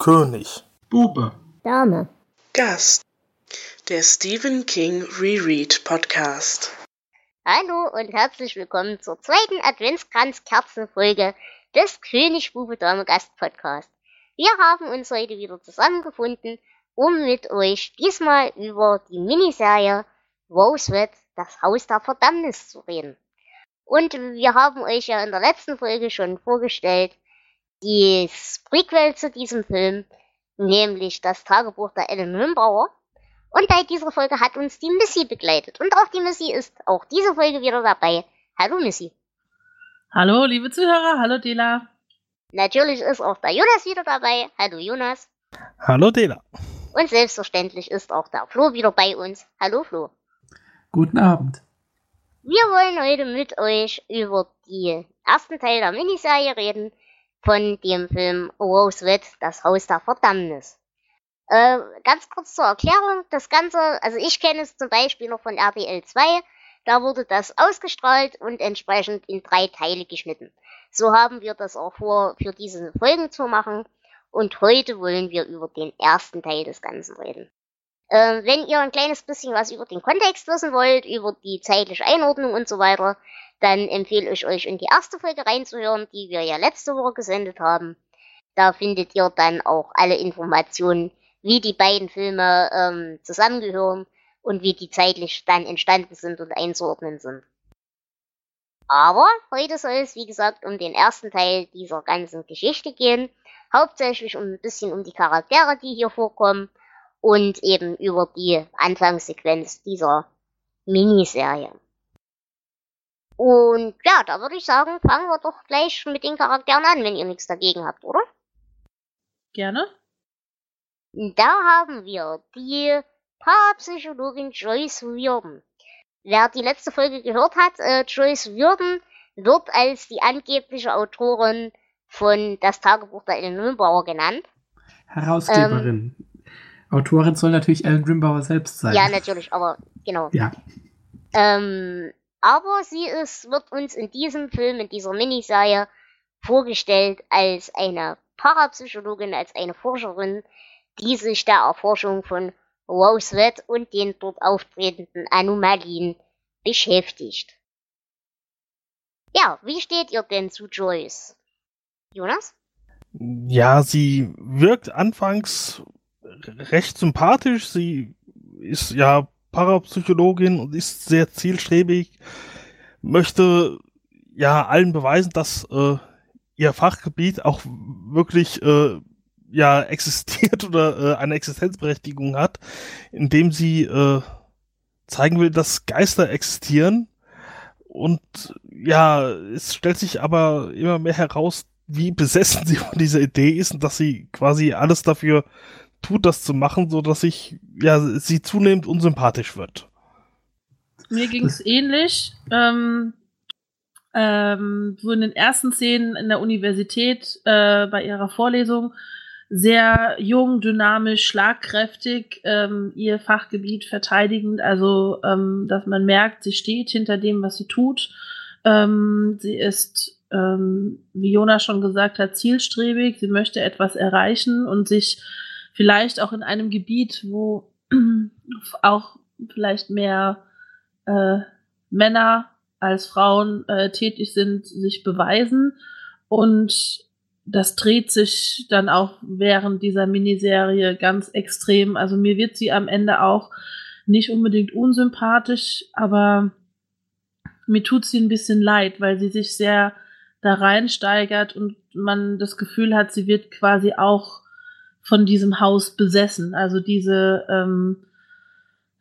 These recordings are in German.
König. Bube. Dame. Gast. Der Stephen King Reread Podcast. Hallo und herzlich willkommen zur zweiten Adventskranz-Kerzenfolge des König Bube Dame Gast Podcast. Wir haben uns heute wieder zusammengefunden, um mit euch diesmal über die Miniserie Rosewood, das Haus der Verdammnis zu reden. Und wir haben euch ja in der letzten Folge schon vorgestellt, das Prequel zu diesem Film, nämlich das Tagebuch der Ellen Rimbauer. Und bei dieser Folge hat uns die Missy begleitet. Und auch die Missy ist auch diese Folge wieder dabei. Hallo Missy. Hallo, liebe Zuhörer. Hallo Dela. Natürlich ist auch der Jonas wieder dabei. Hallo Jonas. Hallo Dela. Und selbstverständlich ist auch der Flo wieder bei uns. Hallo Flo. Guten Abend. Wir wollen heute mit euch über den ersten Teil der Miniserie reden, von dem Film Rosewood, das Haus der Verdammnis. Äh, ganz kurz zur Erklärung, das Ganze, also ich kenne es zum Beispiel noch von RTL 2, da wurde das ausgestrahlt und entsprechend in drei Teile geschnitten. So haben wir das auch vor, für diese Folgen zu machen. Und heute wollen wir über den ersten Teil des Ganzen reden. Äh, wenn ihr ein kleines bisschen was über den Kontext wissen wollt, über die zeitliche Einordnung und so weiter, dann empfehle ich euch in die erste Folge reinzuhören, die wir ja letzte Woche gesendet haben. Da findet ihr dann auch alle Informationen, wie die beiden Filme ähm, zusammengehören und wie die zeitlich dann entstanden sind und einzuordnen sind. Aber heute soll es, wie gesagt, um den ersten Teil dieser ganzen Geschichte gehen. Hauptsächlich um ein bisschen um die Charaktere, die hier vorkommen und eben über die Anfangssequenz dieser Miniserie. Und ja, da würde ich sagen, fangen wir doch gleich mit den Charakteren an, wenn ihr nichts dagegen habt, oder? Gerne. Da haben wir die Parapsychologin Joyce Würden. Wer die letzte Folge gehört hat, äh, Joyce Würden wird als die angebliche Autorin von Das Tagebuch der Ellen Rimbauer genannt. Herausgeberin. Ähm, Autorin soll natürlich Ellen Rimbauer selbst sein. Ja, natürlich, aber genau. Ja. Ähm, aber sie ist, wird uns in diesem Film, in dieser Miniserie vorgestellt als eine Parapsychologin, als eine Forscherin, die sich der Erforschung von Rosewood und den dort auftretenden Anomalien beschäftigt. Ja, wie steht ihr denn zu Joyce? Jonas? Ja, sie wirkt anfangs recht sympathisch. Sie ist ja Parapsychologin und ist sehr zielstrebig, möchte ja allen beweisen, dass äh, ihr Fachgebiet auch wirklich äh, ja existiert oder äh, eine Existenzberechtigung hat, indem sie äh, zeigen will, dass Geister existieren. Und ja, es stellt sich aber immer mehr heraus, wie besessen sie von dieser Idee ist und dass sie quasi alles dafür tut, das zu machen, so dass ich, ja, sie zunehmend unsympathisch wird. Mir ging es ähnlich. Ähm, ähm, so in den ersten Szenen in der Universität äh, bei ihrer Vorlesung sehr jung, dynamisch, schlagkräftig, ähm, ihr Fachgebiet verteidigend, also ähm, dass man merkt, sie steht hinter dem, was sie tut. Ähm, sie ist, ähm, wie Jonas schon gesagt hat, zielstrebig, sie möchte etwas erreichen und sich vielleicht auch in einem Gebiet, wo auch vielleicht mehr äh, Männer als Frauen äh, tätig sind, sich beweisen. Und das dreht sich dann auch während dieser Miniserie ganz extrem. Also mir wird sie am Ende auch nicht unbedingt unsympathisch, aber mir tut sie ein bisschen leid, weil sie sich sehr da reinsteigert und man das Gefühl hat, sie wird quasi auch von diesem Haus besessen. Also diese, ähm,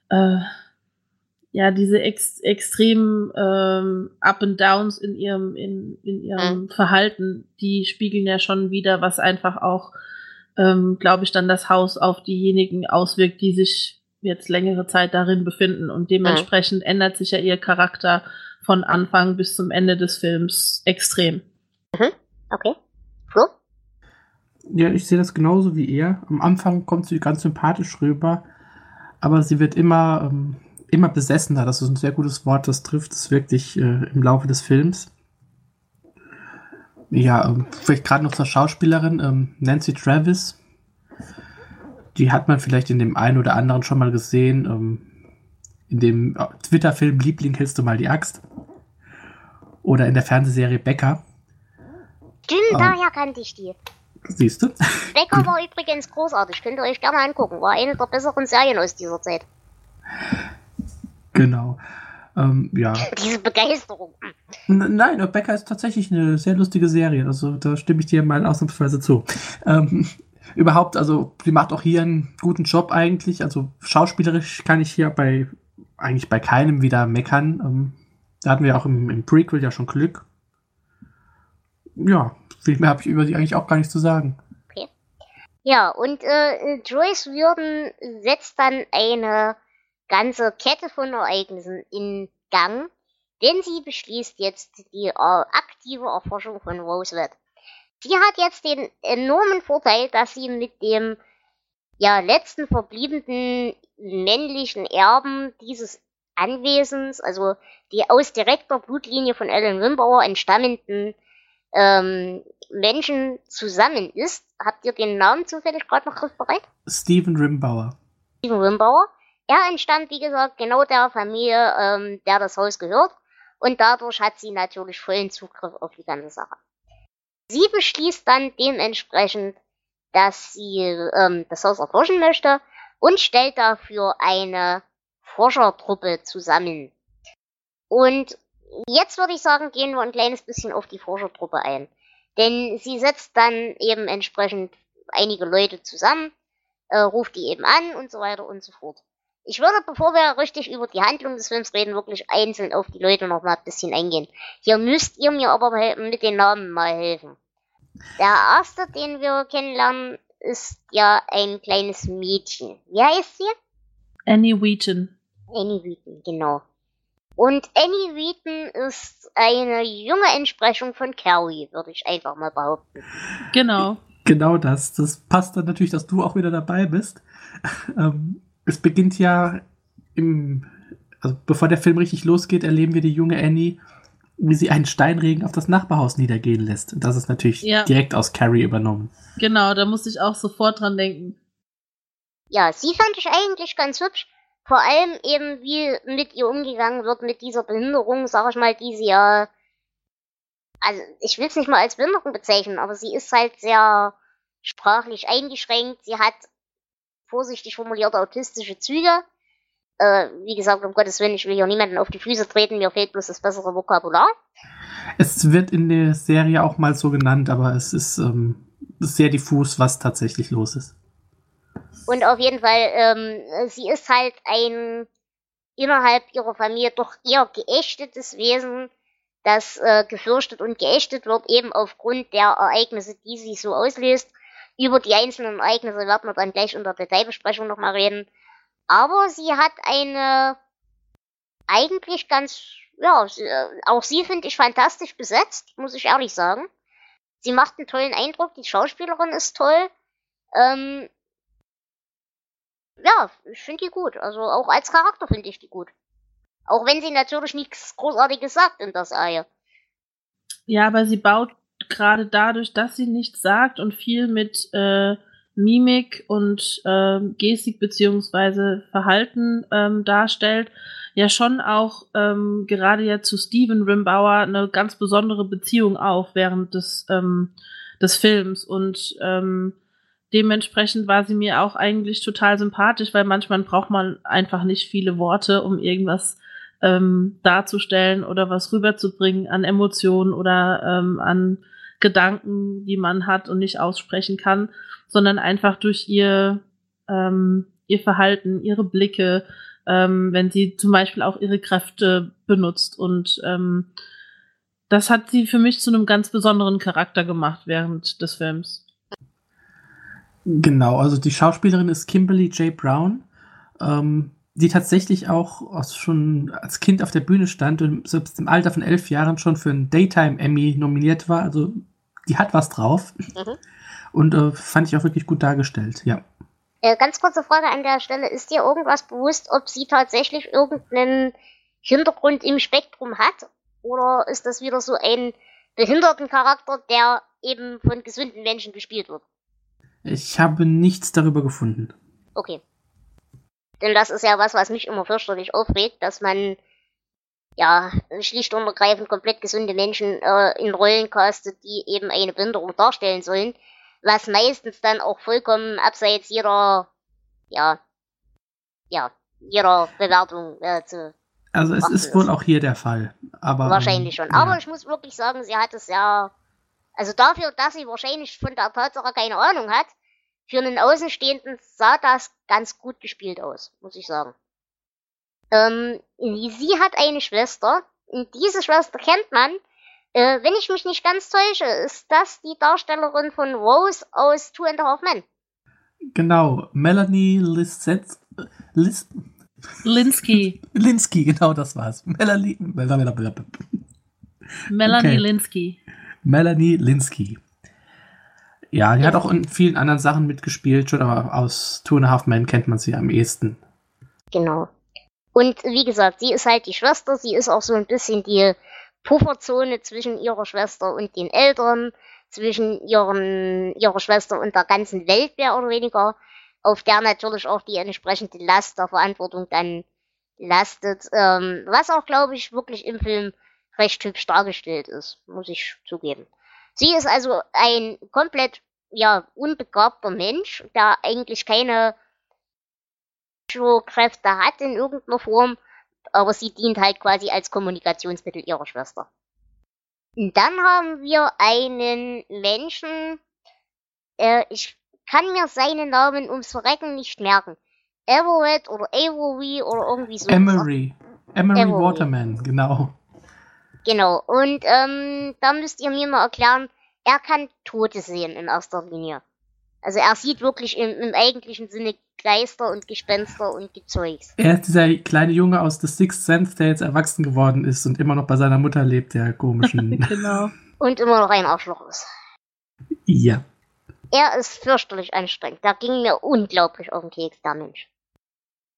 äh, ja, diese ex extremen ähm, Up and Downs in ihrem, in, in ihrem mhm. Verhalten, die spiegeln ja schon wieder, was einfach auch, ähm, glaube ich, dann das Haus auf diejenigen auswirkt, die sich jetzt längere Zeit darin befinden. Und dementsprechend mhm. ändert sich ja ihr Charakter von Anfang bis zum Ende des Films extrem. Mhm. Okay. Flo? Ja, ich sehe das genauso wie er. Am Anfang kommt sie ganz sympathisch rüber, aber sie wird immer, ähm, immer besessener. Das ist ein sehr gutes Wort, das trifft es wirklich äh, im Laufe des Films. Ja, ähm, vielleicht gerade noch zur Schauspielerin, ähm, Nancy Travis. die hat man vielleicht in dem einen oder anderen schon mal gesehen. Ähm, in dem äh, Twitter-Film Liebling hältst du mal die Axt. Oder in der Fernsehserie Becker. Stimmt, Ah. daher kannte ich die. Siehst du? Becker war übrigens großartig, könnt ihr euch gerne angucken. War eine der besseren Serien aus dieser Zeit. Genau. Ähm, ja. Diese Begeisterung. N nein, Becker ist tatsächlich eine sehr lustige Serie. Also da stimme ich dir mal ausnahmsweise zu. Ähm, überhaupt, also sie macht auch hier einen guten Job eigentlich. Also schauspielerisch kann ich hier bei eigentlich bei keinem wieder meckern. Ähm, da hatten wir auch im, im Prequel ja schon Glück. Ja, viel mehr habe ich über sie eigentlich auch gar nichts zu sagen. Ja, und äh, Joyce Würden setzt dann eine ganze Kette von Ereignissen in Gang, denn sie beschließt jetzt die äh, aktive Erforschung von Rosewood. Sie hat jetzt den enormen Vorteil, dass sie mit dem ja, letzten verbliebenen männlichen Erben dieses Anwesens, also die aus direkter Blutlinie von Ellen Wimbauer entstammenden ähm, Menschen zusammen ist. Habt ihr den Namen zufällig gerade noch griffbereit? Steven Rimbauer. Steven Wimbauer. Er entstammt, wie gesagt, genau der Familie, ähm, der das Haus gehört. Und dadurch hat sie natürlich vollen Zugriff auf die ganze Sache. Sie beschließt dann dementsprechend, dass sie ähm, das Haus erforschen möchte und stellt dafür eine Forschertruppe zusammen. Und jetzt würde ich sagen, gehen wir ein kleines bisschen auf die Forschertruppe ein. Denn sie setzt dann eben entsprechend einige Leute zusammen, äh, ruft die eben an und so weiter und so fort. Ich würde, bevor wir richtig über die Handlung des Films reden, wirklich einzeln auf die Leute noch mal ein bisschen eingehen. Hier müsst ihr mir aber mit den Namen mal helfen. Der erste, den wir kennenlernen, ist ja ein kleines Mädchen. Wie heißt sie? Annie Wheaton. Annie Wheaton, genau. Und Annie Wheaton ist eine junge Entsprechung von Carrie, würde ich einfach mal behaupten. Genau. Genau das. Das passt dann natürlich, dass du auch wieder dabei bist. Ähm, es beginnt ja im, also bevor der Film richtig losgeht, erleben wir die junge Annie, wie sie einen Steinregen auf das Nachbarhaus niedergehen lässt. Und das ist natürlich Ja. direkt aus Carrie übernommen. Genau, da musste ich auch sofort dran denken. Ja, sie fand ich eigentlich ganz hübsch. Vor allem eben, wie mit ihr umgegangen wird, mit dieser Behinderung, sag ich mal, die sie ja. Also, ich will es nicht mal als Behinderung bezeichnen, aber sie ist halt sehr sprachlich eingeschränkt. Sie hat vorsichtig formulierte autistische Züge. Äh, wie gesagt, um Gottes Willen, ich will hier niemanden auf die Füße treten, mir fehlt bloß das bessere Vokabular. Es wird in der Serie auch mal so genannt, aber es ist ähm, sehr diffus, was tatsächlich los ist. Und auf jeden Fall, ähm, sie ist halt ein innerhalb ihrer Familie doch eher geächtetes Wesen, das äh, gefürchtet und geächtet wird, eben aufgrund der Ereignisse, die sie so auslöst. Über die einzelnen Ereignisse werden wir dann gleich in der Detailbesprechung nochmal reden. Aber sie hat eine eigentlich ganz, ja, äh, auch sie finde ich fantastisch besetzt, muss ich ehrlich sagen. Sie macht einen tollen Eindruck, die Schauspielerin ist toll. Ähm, ja, ich finde die gut. Also auch als Charakter finde ich die gut. Auch wenn sie natürlich nichts Großartiges sagt in der Serie. Ja, aber sie baut gerade dadurch, dass sie nichts sagt und viel mit äh, Mimik und ähm, Gestik beziehungsweise Verhalten ähm, darstellt, ja schon auch ähm, gerade ja zu Steven Rimbauer eine ganz besondere Beziehung auf während des, ähm, des Films und ähm, dementsprechend war sie mir auch eigentlich total sympathisch, weil manchmal braucht man einfach nicht viele Worte, um irgendwas ähm, darzustellen oder was rüberzubringen an Emotionen oder ähm, an Gedanken, die man hat und nicht aussprechen kann, sondern einfach durch ihr, ähm, ihr Verhalten, ihre Blicke, ähm, wenn sie zum Beispiel auch ihre Kräfte benutzt. Und ähm, das hat sie für mich zu einem ganz besonderen Charakter gemacht während des Films. Genau, also die Schauspielerin ist Kimberly J. Brown, ähm, die tatsächlich auch schon als Kind auf der Bühne stand und selbst im Alter von elf Jahren schon für einen Daytime Emmy nominiert war. Also die hat was drauf. Mhm. Und äh, fand ich auch wirklich gut dargestellt, ja. Äh, ganz kurze Frage an der Stelle. Ist dir irgendwas bewusst, ob sie tatsächlich irgendeinen Hintergrund im Spektrum hat? Oder ist das wieder so ein behinderten Charakter, der eben von gesunden Menschen gespielt wird? Ich habe nichts darüber gefunden. Okay. Denn das ist ja was, was mich immer fürchterlich aufregt, dass man ja schlicht und ergreifend komplett gesunde Menschen äh, in Rollen castet, die eben eine Behinderung darstellen sollen, was meistens dann auch vollkommen abseits jeder, ja, ja, jeder Bewertung äh, zu Also es ist wohl auch hier der Fall. Aber, Wahrscheinlich schon. Aber ja. ich muss wirklich sagen, sie hat es ja. Also dafür, dass sie wahrscheinlich von der Tatsache keine Ahnung hat, für einen Außenstehenden sah das ganz gut gespielt aus, muss ich sagen. Ähm, sie hat eine Schwester. Und diese Schwester kennt man. Äh, wenn ich mich nicht ganz täusche, ist das die Darstellerin von Rose aus Two and a Half Men. Genau, Melanie Lisset, Lis, Linsky. Linsky, genau das war's. Melanie, Melanie Okay. Linsky. Melanie Linsky. Ja, die hat auch in vielen anderen Sachen mitgespielt, schon, aber aus Two and a Half Men kennt man sie am ehesten. Genau. Und wie gesagt, sie ist halt die Schwester, sie ist auch so ein bisschen die Pufferzone zwischen ihrer Schwester und den Eltern, zwischen ihren, ihrer Schwester und der ganzen Welt mehr oder weniger, auf der natürlich auch die entsprechende Last der Verantwortung dann lastet, ähm, was auch, glaube ich, wirklich im Film recht hübsch dargestellt ist, muss ich zugeben. Sie ist also ein komplett, ja, unbegabter Mensch, der eigentlich keine Kräfte hat in irgendeiner Form, aber sie dient halt quasi als Kommunikationsmittel ihrer Schwester. Und dann haben wir einen Menschen, äh, ich kann mir seinen Namen ums Verrecken nicht merken. Everett oder Avery oder irgendwie so. Emery. Emery Emery. Waterman, genau. Genau. Und ähm, da müsst ihr mir mal erklären, er kann Tote sehen in erster Linie. Also er sieht wirklich im, im eigentlichen Sinne Geister und Gespenster und Gezeugs. Er ist dieser kleine Junge aus The Sixth Sense, der jetzt erwachsen geworden ist und immer noch bei seiner Mutter lebt, der komischen. Genau. Und immer noch ein Arschloch ist. ja. Er ist fürchterlich anstrengend. Da ging mir unglaublich auf den Keks, der Mensch.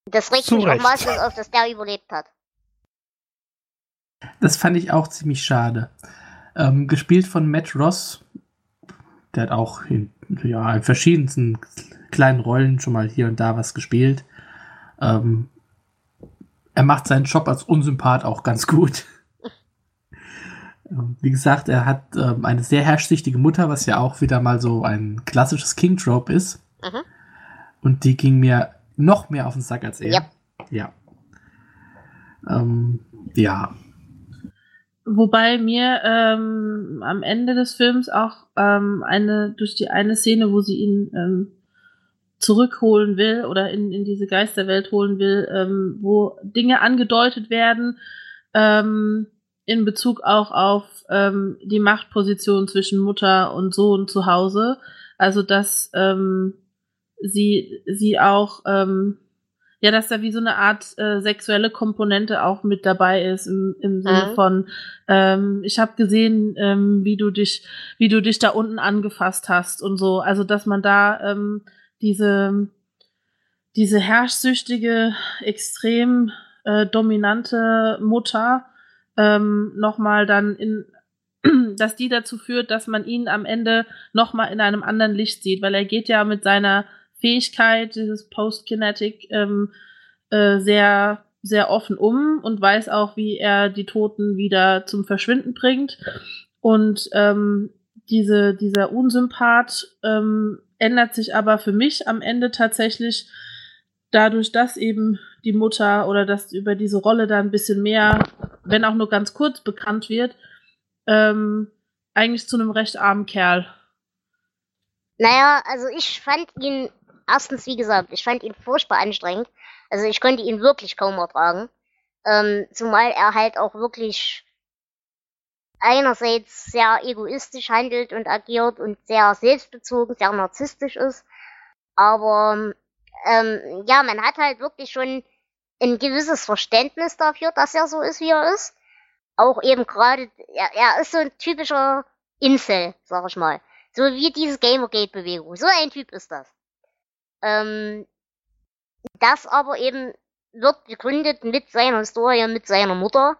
Das regt Zu mich auch Recht. maßlos auf, dass der überlebt hat. Das fand ich auch ziemlich schade. Ähm, gespielt von Matt Ross. Der hat auch in, ja, in verschiedensten kleinen Rollen schon mal hier und da was gespielt. Ähm, er macht seinen Job als Unsympath auch ganz gut. Ähm, Wie gesagt, er hat ähm, eine sehr herrschsüchtige Mutter, was ja auch wieder mal so ein klassisches King-Trope ist. Mhm. Und die ging mir noch mehr auf den Sack als er. Yep. Ja. Ähm, ja. Wobei mir ähm, am Ende des Films auch ähm, eine durch die eine Szene, wo sie ihn ähm, zurückholen will oder in, in diese Geisterwelt holen will, ähm, wo Dinge angedeutet werden ähm, in Bezug auch auf ähm, die Machtposition zwischen Mutter und Sohn zu Hause. Also dass ähm, sie sie auch ähm, ja, dass da wie so eine Art äh, sexuelle Komponente auch mit dabei ist im, im Sinne Mhm. von ähm, ich habe gesehen, ähm, wie du dich wie du dich da unten angefasst hast und so. Also dass man da ähm, diese diese herrschsüchtige, extrem äh, dominante Mutter ähm, nochmal dann in dass die dazu führt, dass man ihn am Ende nochmal in einem anderen Licht sieht, weil er geht ja mit seiner Fähigkeit, dieses Post-Kinetic, ähm, äh, sehr, sehr offen um und weiß auch, wie er die Toten wieder zum Verschwinden bringt. Und ähm, diese, dieser Unsympath ähm, ändert sich aber für mich am Ende tatsächlich dadurch, dass eben die Mutter oder dass über diese Rolle da ein bisschen mehr, wenn auch nur ganz kurz bekannt wird, ähm, eigentlich zu einem recht armen Kerl. Naja, also ich fand ihn, erstens, wie gesagt, ich fand ihn furchtbar anstrengend. Also ich konnte ihn wirklich kaum ertragen. Ähm, zumal er halt auch wirklich einerseits sehr egoistisch handelt und agiert und sehr selbstbezogen, sehr narzisstisch ist. Aber ähm, ja, man hat halt wirklich schon ein gewisses Verständnis dafür, dass er so ist, wie er ist. Auch eben gerade, er, er ist so ein typischer Incel, sag ich mal. So wie diese Gamergate-Bewegung. So ein Typ ist das. Ähm, das aber eben wird begründet mit seiner Historie, mit seiner Mutter.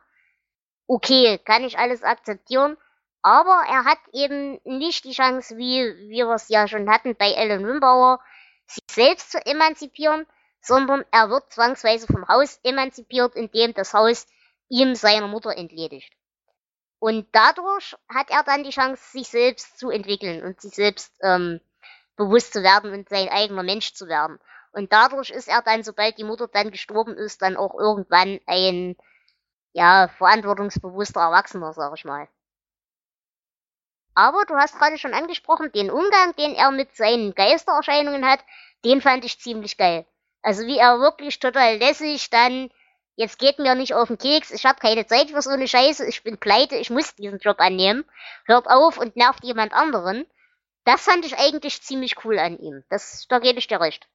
Okay, kann ich alles akzeptieren. Aber er hat eben nicht die Chance, wie wir es ja schon hatten bei Ellen Wimbauer, sich selbst zu emanzipieren, sondern er wird zwangsweise vom Haus emanzipiert, indem das Haus ihm seiner Mutter entledigt. Und dadurch hat er dann die Chance, sich selbst zu entwickeln und sich selbst ähm, bewusst zu werden und sein eigener Mensch zu werden. Und dadurch ist er dann, sobald die Mutter dann gestorben ist, dann auch irgendwann ein ja, verantwortungsbewusster Erwachsener, sag ich mal. Aber du hast gerade schon angesprochen, den Umgang, den er mit seinen Geistererscheinungen hat, den fand ich ziemlich geil. Also wie er wirklich total lässig dann, jetzt geht mir nicht auf den Keks, ich habe keine Zeit für so eine Scheiße, ich bin pleite, ich muss diesen Job annehmen, hört auf und nervt jemand anderen. Das fand ich eigentlich ziemlich cool an ihm. Das, da gebe ich dir recht.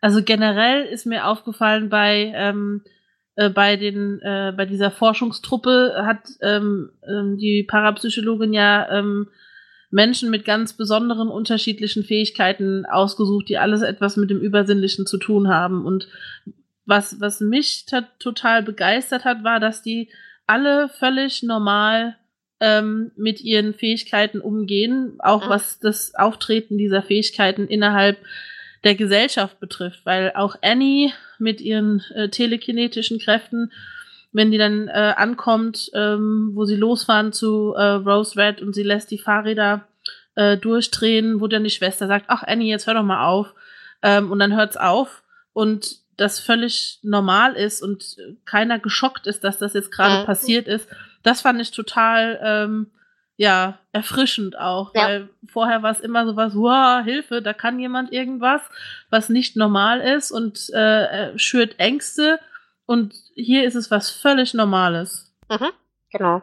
Also generell ist mir aufgefallen bei ähm, äh, bei den äh, bei dieser Forschungstruppe hat ähm, ähm, die Parapsychologin ja ähm, Menschen mit ganz besonderen unterschiedlichen Fähigkeiten ausgesucht, die alles etwas mit dem Übersinnlichen zu tun haben. Und was, was mich total begeistert hat, war, dass die alle völlig normal ähm, mit ihren Fähigkeiten umgehen, auch mhm. was das Auftreten dieser Fähigkeiten innerhalb der Gesellschaft betrifft, weil auch Annie mit ihren äh, telekinetischen Kräften, wenn die dann äh, ankommt, ähm, wo sie losfahren zu äh, Rose Red und sie lässt die Fahrräder äh, durchdrehen, wo dann die Schwester sagt, ach Annie, jetzt hör doch mal auf. Ähm, und dann hört's auf und das völlig normal ist und keiner geschockt ist, dass das jetzt gerade mhm. passiert ist. Das fand ich total ähm, ja, erfrischend auch, ja. weil vorher war es immer so was, wow, Hilfe, da kann jemand irgendwas, was nicht normal ist und äh, schürt Ängste und hier ist es was völlig Normales. Mhm, genau.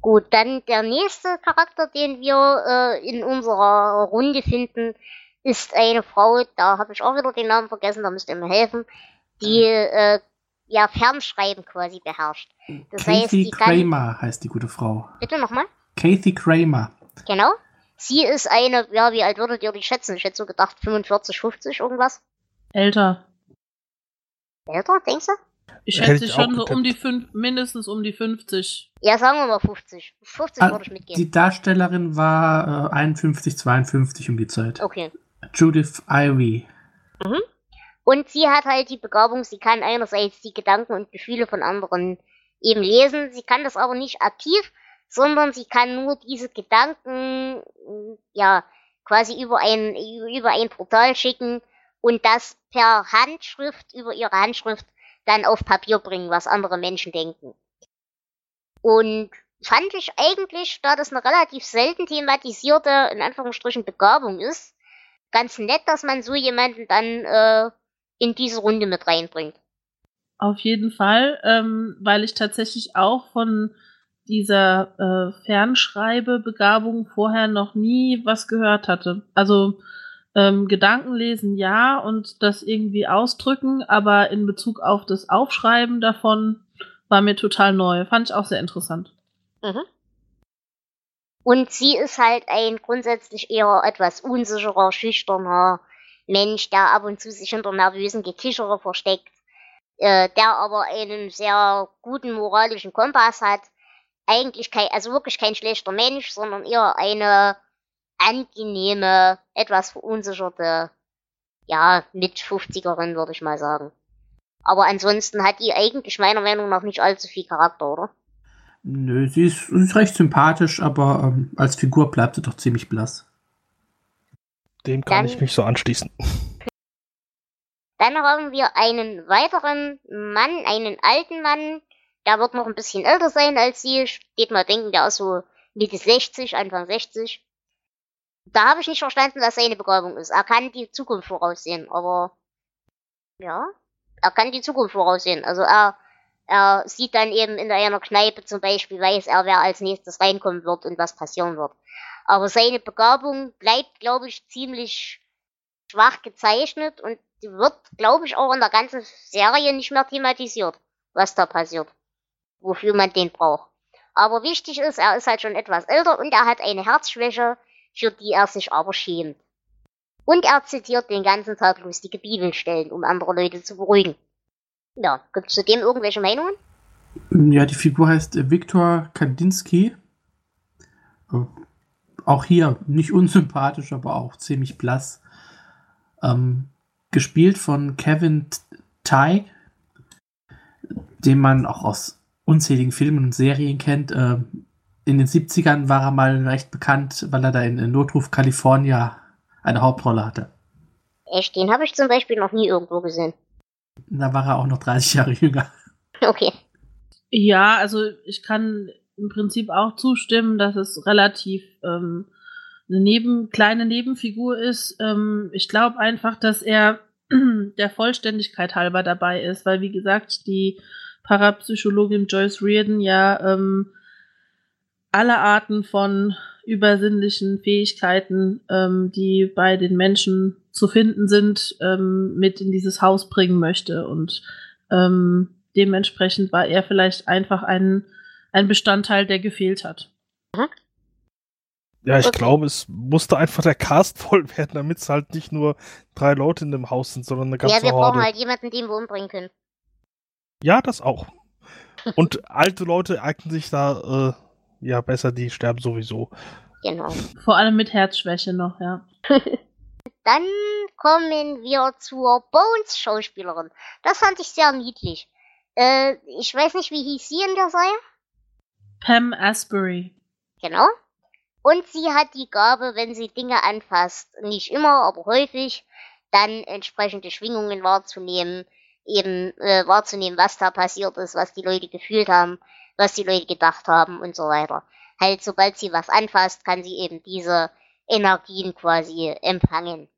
Gut, dann der nächste Charakter, den wir äh, in unserer Runde finden, ist eine Frau, da habe ich auch wieder den Namen vergessen, da müsst ihr mir helfen, die äh, ja, Fernschreiben quasi beherrscht. Das Kathy heißt, die Kramer kann, heißt die gute Frau. Bitte nochmal? Kathy Kramer. Genau. Sie ist eine, ja, wie alt würdet ihr die schätzen? Ich hätte so gedacht 45, 50 irgendwas. Älter. Älter, denkst du? Ich schätze sie schon so um die fünf, mindestens um die 50. Ja, sagen wir mal 50. 50 ah, würde ich mitgeben. Die Darstellerin war äh, 51, 52 um die Zeit. Okay. Judith Ivy. Mhm. Und sie hat halt die Begabung, sie kann einerseits die Gedanken und Gefühle von anderen eben lesen, sie kann das aber nicht aktiv, sondern sie kann nur diese Gedanken, ja, quasi über ein, über ein Portal schicken und das per Handschrift, über ihre Handschrift dann auf Papier bringen, was andere Menschen denken. Und fand ich eigentlich, da das eine relativ selten thematisierte, in Anführungsstrichen, Begabung ist, ganz nett, dass man so jemanden dann äh, in diese Runde mit reinbringt. Auf jeden Fall, ähm, weil ich tatsächlich auch von dieser äh, Fernschreibebegabung vorher noch nie was gehört hatte. Also ähm, Gedankenlesen ja und das irgendwie ausdrücken, aber in Bezug auf das Aufschreiben davon war mir total neu. Fand ich auch sehr interessant. Mhm. Und sie ist halt ein grundsätzlich eher etwas unsicherer, schüchterner, Mensch, der ab und zu sich hinter nervösen Gekichere versteckt, äh, der aber einen sehr guten moralischen Kompass hat. Eigentlich kein, also wirklich kein schlechter Mensch, sondern eher eine angenehme, etwas verunsicherte, ja, mit 50erin, würde ich mal sagen. Aber ansonsten hat die eigentlich meiner Meinung nach nicht allzu viel Charakter, oder? Nö, sie ist, ist recht sympathisch, aber ähm, als Figur bleibt sie doch ziemlich blass. Dem kann dann, ich mich so anschließen. Dann haben wir einen weiteren Mann, einen alten Mann, der wird noch ein bisschen älter sein als sie. Steht mal denken, der ist so Mitte 60, Anfang 60. Da habe ich nicht verstanden, was seine Begabung ist. Er kann die Zukunft voraussehen, aber ja, er kann die Zukunft voraussehen. Also er, er sieht dann eben in einer Kneipe zum Beispiel, weiß er, wer als nächstes reinkommen wird und was passieren wird. Aber seine Begabung bleibt, glaube ich, ziemlich schwach gezeichnet und wird, glaube ich, auch in der ganzen Serie nicht mehr thematisiert, was da passiert. Wofür man den braucht. Aber wichtig ist, er ist halt schon etwas älter und er hat eine Herzschwäche, für die er sich aber schämt. Und er zitiert den ganzen Tag lustige Bibelstellen, um andere Leute zu beruhigen. Ja, gibt es zu dem irgendwelche Meinungen? Ja, die Figur heißt Viktor Kandinsky auch hier nicht unsympathisch, aber auch ziemlich blass. Ähm, gespielt von Kevin Ty, den man auch aus unzähligen Filmen und Serien kennt. Ähm, in den 70ern war er mal recht bekannt, weil er da in Notruf California eine Hauptrolle hatte. Echt, den habe ich zum Beispiel noch nie irgendwo gesehen. Da war er auch noch 30 Jahre jünger. Okay. Ja, also ich kann im Prinzip auch zustimmen, dass es relativ ähm, eine neben, kleine Nebenfigur ist. Ähm, ich glaube einfach, dass er der Vollständigkeit halber dabei ist, weil wie gesagt, die Parapsychologin Joyce Reardon ja ähm, alle Arten von übersinnlichen Fähigkeiten, ähm, die bei den Menschen zu finden sind, ähm, mit in dieses Haus bringen möchte. Und ähm, dementsprechend war er vielleicht einfach ein, ein Bestandteil, der gefehlt hat. Mhm. Ja, ich okay. glaube, es musste einfach der Cast voll werden, damit es halt nicht nur drei Leute in dem Haus sind, sondern eine ganze Horde. Ja, wir Horde. brauchen halt jemanden, den wir umbringen können. Ja, das auch. Und alte Leute eignen sich da äh, ja besser, die sterben sowieso. Genau. Vor allem mit Herzschwäche noch, ja. Dann kommen wir zur Bones-Schauspielerin. Das fand ich sehr niedlich. Äh, ich weiß nicht, wie hieß sie in der Serie? Pam Asbury. Genau. Und sie hat die Gabe, wenn sie Dinge anfasst, nicht immer, aber häufig, dann entsprechende Schwingungen wahrzunehmen, eben äh, wahrzunehmen, was da passiert ist, was die Leute gefühlt haben, was die Leute gedacht haben und so weiter. Halt, sobald sie was anfasst, kann sie eben diese Energien quasi empfangen.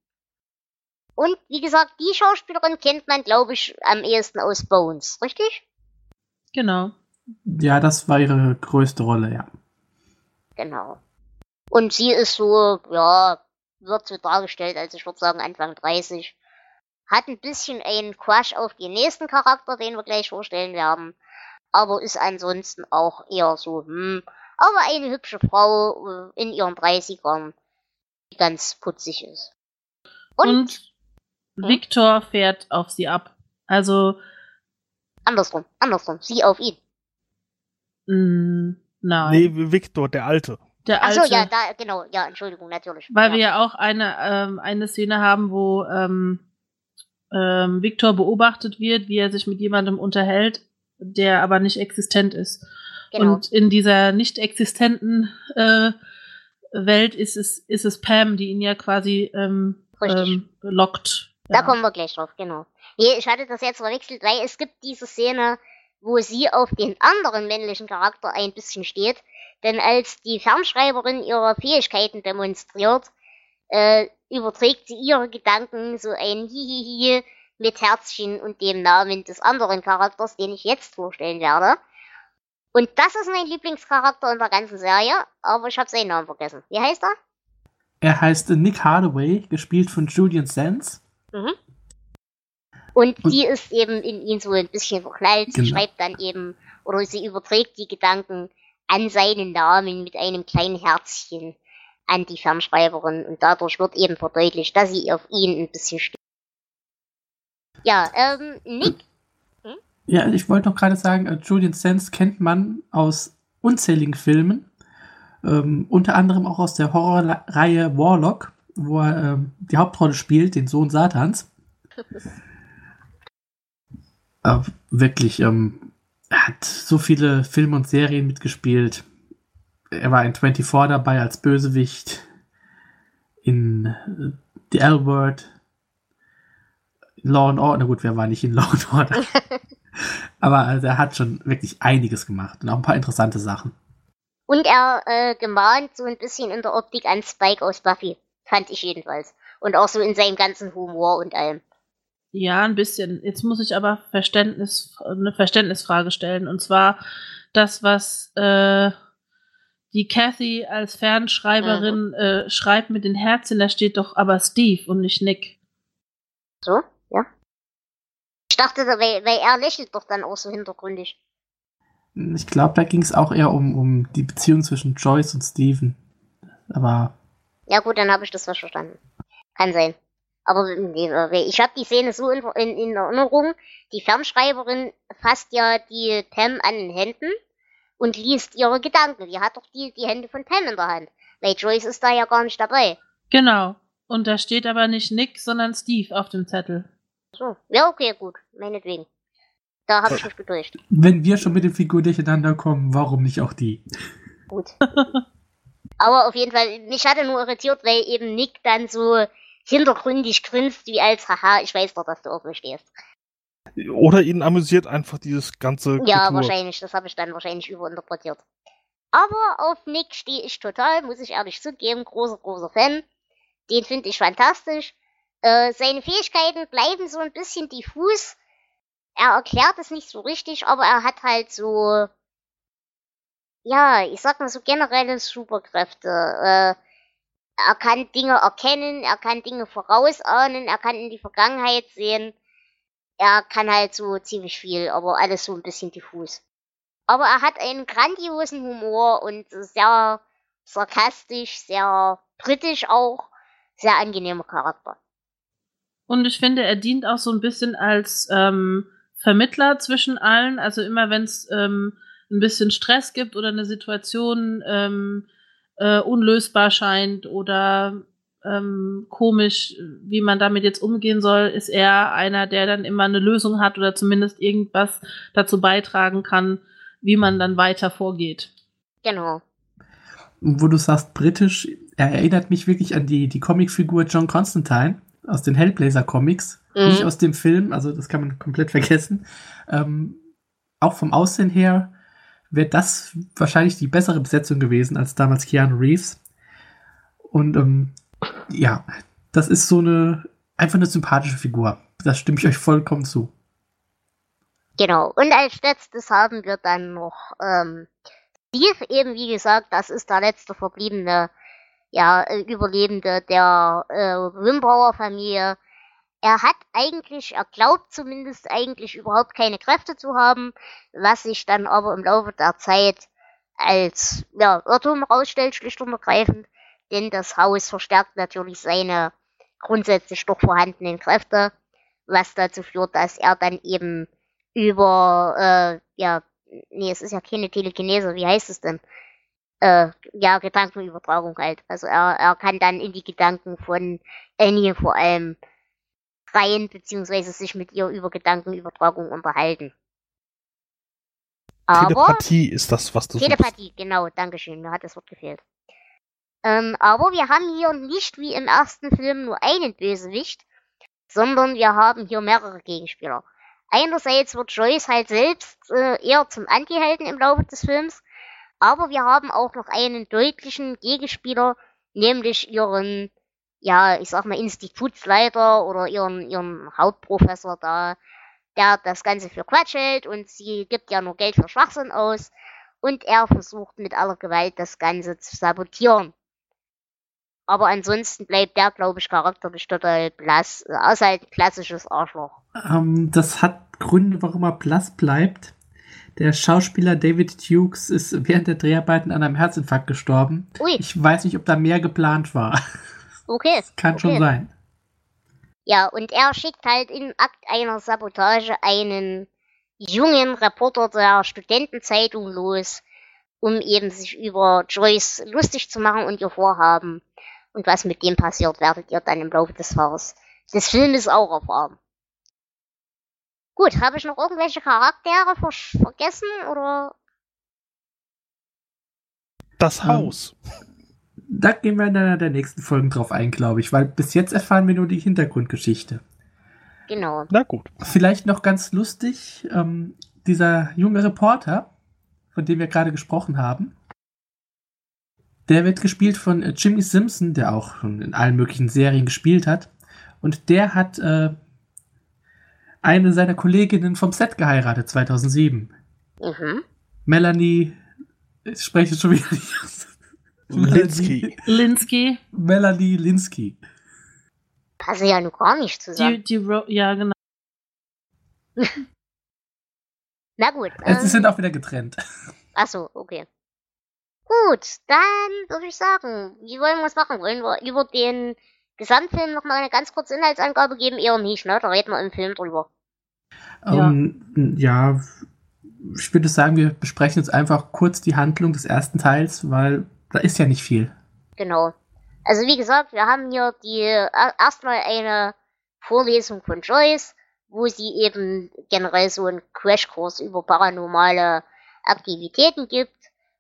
Und wie gesagt, die Schauspielerin kennt man, glaube ich, am ehesten aus Bones, richtig? Genau. Ja, das war ihre größte Rolle, ja. Genau. Und sie ist so, ja, wird so dargestellt, als ich würde sagen Anfang 30. Hat ein bisschen einen Crush auf den nächsten Charakter, den wir gleich vorstellen werden. Aber ist ansonsten auch eher so, hm, aber eine hübsche Frau äh, in ihren 30ern, die ganz putzig ist. Und, Und hm? Victor fährt auf sie ab. Also. Andersrum, andersrum, sie auf ihn. Mm, nein. Nee, Victor, der Alte. Der alte, Ach so, ja, da, genau, ja, Entschuldigung, natürlich. Weil ja. wir ja auch eine, ähm, eine Szene haben, wo ähm, ähm, Victor beobachtet wird, wie er sich mit jemandem unterhält, der aber nicht existent ist. Genau. Und in dieser nicht existenten äh, Welt ist es, ist es Pam, die ihn ja quasi ähm, ähm, lockt. Ja. Da kommen wir gleich drauf, genau. Nee, ich hatte das jetzt verwechselt, weil es gibt diese Szene, wo sie auf den anderen männlichen Charakter ein bisschen steht. Denn als die Fernschreiberin ihre Fähigkeiten demonstriert, äh, überträgt sie ihre Gedanken so ein Hihihi mit Herzchen und dem Namen des anderen Charakters, den ich jetzt vorstellen werde. Und das ist mein Lieblingscharakter in der ganzen Serie, aber ich habe seinen Namen vergessen. Wie heißt er? Er heißt Nick Hardaway, gespielt von Julian Sands. Mhm. Und, und sie ist eben in ihn so ein bisschen verknallt. Genau. Sie schreibt dann eben, oder sie überträgt die Gedanken an seinen Namen mit einem kleinen Herzchen an die Fernschreiberin. Und dadurch wird eben verdeutlicht, dass sie auf ihn ein bisschen steht. Ja, ähm, Nick ja, ich wollte noch gerade sagen, äh, Julian Sands kennt man aus unzähligen Filmen, ähm, unter anderem auch aus der Horrorreihe Warlock, wo er ähm, die Hauptrolle spielt, den Sohn Satans. äh, wirklich, ähm, er hat so viele Filme und Serien mitgespielt. Er war in 24 dabei als Bösewicht, in äh, The L-Word, Law and Order, na gut, wer war nicht in Law and Order? Aber also, er hat schon wirklich einiges gemacht und auch ein paar interessante Sachen. Und er äh, gemahnt so ein bisschen in der Optik an Spike aus Buffy. Fand ich jedenfalls. Und auch so in seinem ganzen Humor und allem. Ja, ein bisschen. Jetzt muss ich aber Verständnis, eine Verständnisfrage stellen. Und zwar das, was äh, die Kathy als Fernschreiberin mhm. äh, schreibt mit den Herzen, da steht doch aber Steve und nicht Nick. So? Ja. Ich dachte, weil, weil er lächelt doch dann auch so hintergründig. Ich glaube, da ging es auch eher um, um die Beziehung zwischen Joyce und Steven. Aber. Ja, gut, dann habe ich das verstanden. Kann sein. Aber ich habe die Szene so in, in, in, Erinnerung. Die Fernschreiberin fasst ja die Pam an den Händen und liest ihre Gedanken. Die hat doch die, die Hände von Pam in der Hand. Weil Joyce ist da ja gar nicht dabei. Genau. Und da steht aber nicht Nick, sondern Steve auf dem Zettel. So, ja, okay, gut. Meinetwegen. Da habe ich mich getäuscht. Wenn wir schon mit den Figuren durcheinander kommen, warum nicht auch die? Gut. Aber auf jeden Fall, mich hatte nur irritiert, weil eben Nick dann so hintergründig grinst, wie als, haha, ich weiß doch, dass du auf mich stehst. Oder ihn amüsiert einfach dieses ganze. Ja, Kultur. wahrscheinlich. Das habe ich dann wahrscheinlich überinterpretiert. Aber auf Nick stehe ich total, muss ich ehrlich zugeben. Großer, großer Fan. Den finde ich fantastisch. Äh, seine Fähigkeiten bleiben so ein bisschen diffus. Er erklärt es nicht so richtig, aber er hat halt so, ja, ich sag mal so generelle Superkräfte. Äh, er kann Dinge erkennen, er kann Dinge vorausahnen, er kann in die Vergangenheit sehen. Er kann halt so ziemlich viel, aber alles so ein bisschen diffus. Aber er hat einen grandiosen Humor und sehr sarkastisch, sehr britisch auch, sehr angenehmer Charakter. Und ich finde, er dient auch so ein bisschen als ähm, Vermittler zwischen allen. Also immer wenn es ähm, ein bisschen Stress gibt oder eine Situation ähm, äh, unlösbar scheint oder ähm, komisch, wie man damit jetzt umgehen soll, ist er einer, der dann immer eine Lösung hat oder zumindest irgendwas dazu beitragen kann, wie man dann weiter vorgeht. Genau. Wo du sagst britisch, er erinnert mich wirklich an die, die Comicfigur John Constantine aus den Hellblazer-Comics. Mhm. Nicht aus dem Film, also das kann man komplett vergessen. Ähm, auch vom Aussehen her wäre das wahrscheinlich die bessere Besetzung gewesen als damals Keanu Reeves. Und ähm, ja, das ist so eine einfach eine sympathische Figur. Das stimme ich euch vollkommen zu. Genau. Und als letztes haben wir dann noch ähm, Steve, eben wie gesagt, das ist der letzte verbliebene ja, äh, Überlebende der äh, Wimbauer Familie. Er hat eigentlich, er glaubt zumindest eigentlich überhaupt keine Kräfte zu haben, was sich dann aber im Laufe der Zeit als ja, Irrtum rausstellt, schlicht und ergreifend, denn das Haus verstärkt natürlich seine grundsätzlich doch vorhandenen Kräfte, was dazu führt, dass er dann eben über, äh, ja, nee, es ist ja keine Telekinese, wie heißt es denn? Äh, ja, Gedankenübertragung halt. Also er, er kann dann in die Gedanken von Annie vor allem rein, beziehungsweise sich mit ihr über Gedankenübertragung unterhalten. Aber, Telepathie ist das, was du Telepathie, genau, Dankeschön, mir hat das Wort gefehlt. Ähm, aber wir haben hier nicht wie im ersten Film nur einen Bösewicht, sondern wir haben hier mehrere Gegenspieler. Einerseits wird Joyce halt selbst äh, eher zum Anti-Helden im Laufe des Films, aber wir haben auch noch einen deutlichen Gegenspieler, nämlich ihren, ja, ich sag mal, Institutsleiter oder ihren, ihren Hauptprofessor da, der das Ganze für Quatsch hält und sie gibt ja nur Geld für Schwachsinn aus und er versucht mit aller Gewalt das Ganze zu sabotieren. Aber ansonsten bleibt der, glaube ich, charakterlich total blass. Er ist halt ein klassisches Arschloch. Ähm, das hat Gründe, warum er blass bleibt. Der Schauspieler David Dukes ist während der Dreharbeiten an einem Herzinfarkt gestorben. Ui, Ich weiß nicht, ob da mehr geplant war. okay. Kann okay. schon sein. Ja, und er schickt halt im Akt einer Sabotage einen jungen Reporter der Studentenzeitung los, um eben sich über Joyce lustig zu machen und ihr Vorhaben. Und was mit dem passiert, werdet ihr dann im Laufe des Fahres des Filmes auch erfahren. Gut, habe ich noch irgendwelche Charaktere ver vergessen oder? Das Ähm, Haus. Da gehen wir in einer der nächsten Folgen drauf ein, glaube ich, weil bis jetzt erfahren wir nur die Hintergrundgeschichte. Genau. Na gut. Vielleicht noch ganz lustig, ähm, dieser junge Reporter, von dem wir gerade gesprochen haben, der wird gespielt von äh, Jimmy Simpson, der auch schon in allen möglichen Serien gespielt hat. Und der hat äh, eine seiner Kolleginnen vom Set geheiratet, 2007. Mhm. Melanie, ich spreche schon wieder nicht aus. Linsky. Linsky, Melanie Linsky. Passen ja nur gar nicht zusammen. die, die, Ro ja, genau. Na gut. Äh, Sie ähm, sind auch wieder getrennt. Ach so, okay. Gut, dann würde ich sagen, wie wollen wir es machen? Wollen wir über den Gesamtfilm noch mal eine ganz kurze Inhaltsangabe geben? Eher nicht, ne? Da reden wir im Film drüber. Ja. Ähm, ja, ich würde sagen, wir besprechen jetzt einfach kurz die Handlung des ersten Teils, weil da ist ja nicht viel. Genau. Also wie gesagt, wir haben hier die erstmal eine Vorlesung von Joyce, wo sie eben generell so einen Crashkurs über paranormale Aktivitäten gibt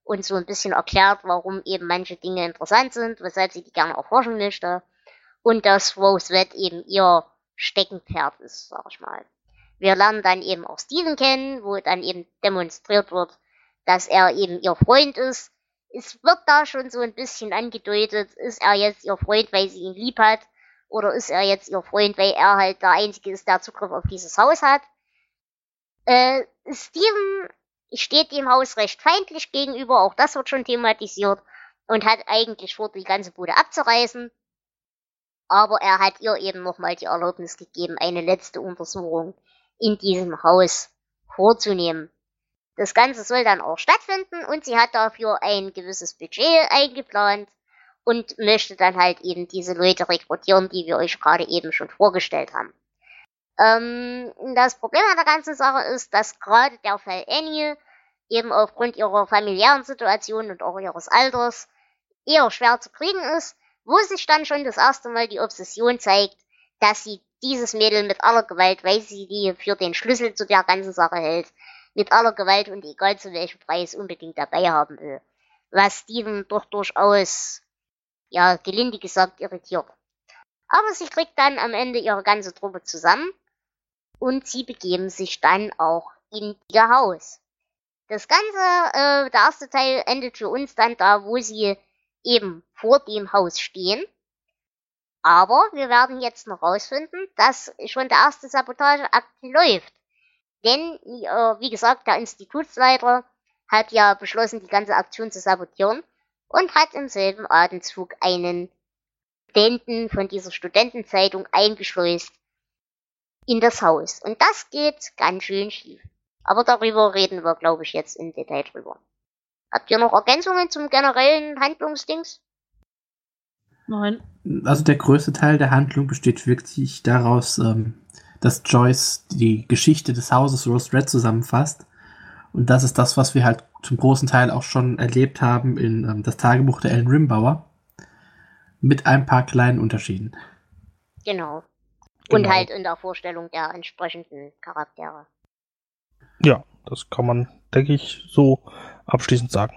und so ein bisschen erklärt, warum eben manche Dinge interessant sind, weshalb sie die gerne erforschen möchte. Und dass Rose Red eben ihr Steckenpferd ist, sag ich mal. Wir lernen dann eben auch Steven kennen, wo dann eben demonstriert wird, dass er eben ihr Freund ist. Es wird da schon so ein bisschen angedeutet, ist er jetzt ihr Freund, weil sie ihn lieb hat, oder ist er jetzt ihr Freund, weil er halt der Einzige ist, der Zugriff auf dieses Haus hat. Äh, Steven steht dem Haus recht feindlich gegenüber, auch das wird schon thematisiert, und hat eigentlich vor, die ganze Bude abzureißen. Aber er hat ihr eben nochmal die Erlaubnis gegeben, eine letzte Untersuchung in diesem Haus vorzunehmen. Das Ganze soll dann auch stattfinden und sie hat dafür ein gewisses Budget eingeplant und möchte dann halt eben diese Leute rekrutieren, die wir euch gerade eben schon vorgestellt haben. Ähm, das Problem an der ganzen Sache ist, dass gerade der Fall Annie eben aufgrund ihrer familiären Situation und auch ihres Alters eher schwer zu kriegen ist, wo sich dann schon das erste Mal die Obsession zeigt, dass sie dieses Mädel mit aller Gewalt, weil sie die für den Schlüssel zu der ganzen Sache hält, mit aller Gewalt und egal zu welchem Preis unbedingt dabei haben will. Was Steven doch durchaus, ja, gelinde gesagt, irritiert. Aber sie kriegt dann am Ende ihre ganze Truppe zusammen und sie begeben sich dann auch in ihr Haus. Das Ganze, äh, der erste Teil endet für uns dann da, wo sie eben vor dem Haus stehen. Aber wir werden jetzt noch rausfinden, dass schon der erste Sabotageakt läuft. Denn, äh, wie gesagt, der Institutsleiter hat ja beschlossen, die ganze Aktion zu sabotieren und hat im selben Atemzug einen Studenten von dieser Studentenzeitung eingeschleust in das Haus. Und das geht ganz schön schief. Aber darüber reden wir, glaube ich, jetzt im Detail drüber. Habt ihr noch Ergänzungen zum generellen Handlungsdings? Nein. Also der größte Teil der Handlung besteht wirklich daraus, ähm, dass Joyce die Geschichte des Hauses Rose Red zusammenfasst. Und das ist das, was wir halt zum großen Teil auch schon erlebt haben in ähm, das Tagebuch der Ellen Rimbauer. Mit ein paar kleinen Unterschieden. Genau. Und genau. halt in der Vorstellung der entsprechenden Charaktere. Ja, das kann man, denke ich, so abschließend sagen.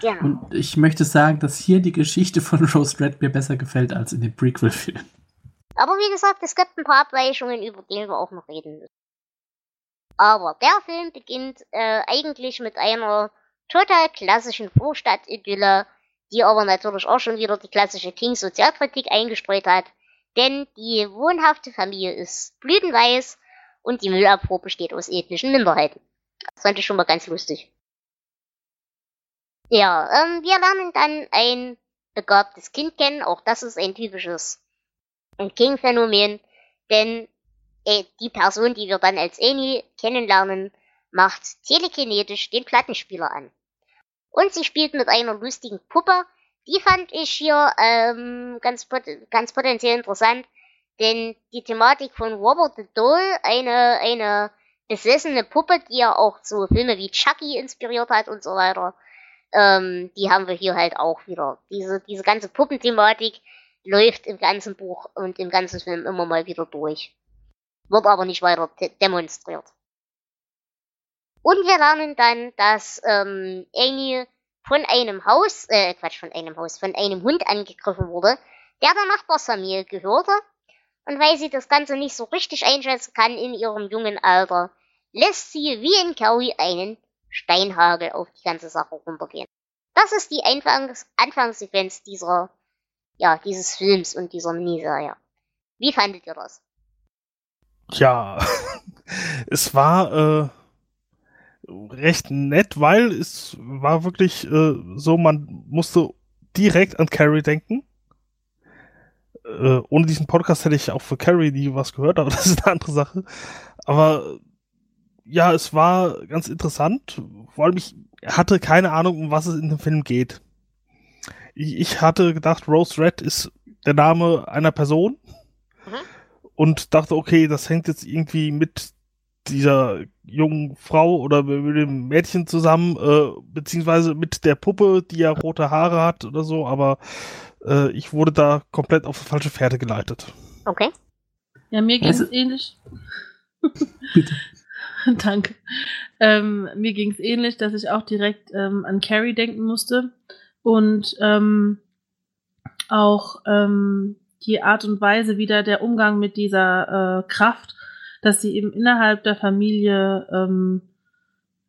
Ja. Und ich möchte sagen, dass hier die Geschichte von Rose Red mir besser gefällt als in dem Prequel-Film. Aber wie gesagt, es gibt ein paar Abweichungen, über die wir auch noch reden müssen. Aber der Film beginnt äh, eigentlich mit einer total klassischen Vorstadt-Idylle, die aber natürlich auch schon wieder die klassische King-Sozialkritik eingestreut hat. Denn die wohnhafte Familie ist blütenweiß und die Müllabfuhr besteht aus ethnischen Minderheiten. Das fand ich schon mal ganz lustig. Ja, ähm, wir lernen dann ein begabtes Kind kennen. Auch das ist ein typisches King-Phänomen. Denn äh, die Person, die wir dann als Annie kennenlernen, macht telekinetisch den Plattenspieler an. Und sie spielt mit einer lustigen Puppe. Die fand ich hier ähm, ganz, pot ganz potenziell interessant, denn die Thematik von Robert the Doll, eine, eine besessene Puppe, die ja auch so Filme wie Chucky inspiriert hat und so weiter, ähm, die haben wir hier halt auch wieder. Diese, diese ganze Puppenthematik läuft im ganzen Buch und im ganzen Film immer mal wieder durch. Wird aber nicht weiter demonstriert. Und wir lernen dann, dass ähm, Amy von einem Haus, äh, Quatsch, von einem Haus, von einem Hund angegriffen wurde, der der Nachbarsfamilie gehörte und weil sie das Ganze nicht so richtig einschätzen kann in ihrem jungen Alter, lässt sie wie in Carrie einen Steinhagel auf die ganze Sache runtergehen. Das ist die Anfangs Anfangssequenz dieser, ja, dieses Films und dieser Miniserie. Wie fandet ihr das? Ja, es war äh, recht nett, weil es war wirklich äh, so, man musste direkt an Carrie denken äh, ohne diesen Podcast hätte ich auch für Carrie nie was gehört, aber das ist eine andere Sache. Aber ja, es war ganz interessant, vor allem ich hatte keine Ahnung, um was es in dem Film geht. Ich, ich hatte gedacht, Rose Red ist der Name einer Person mhm. und dachte, okay, das hängt jetzt irgendwie mit dieser jungen Frau oder mit dem Mädchen zusammen, äh, beziehungsweise mit der Puppe, die ja rote Haare hat oder so, aber äh, ich wurde da komplett auf falsche Pferde geleitet. Okay. Ja, mir ging es Also- ähnlich. Bitte. Danke. Ähm, mir ging es ähnlich, dass ich auch direkt ähm, an Carrie denken musste und ähm, auch ähm, die Art und Weise wieder der Umgang mit dieser äh, Kraft, dass sie eben innerhalb der Familie ähm,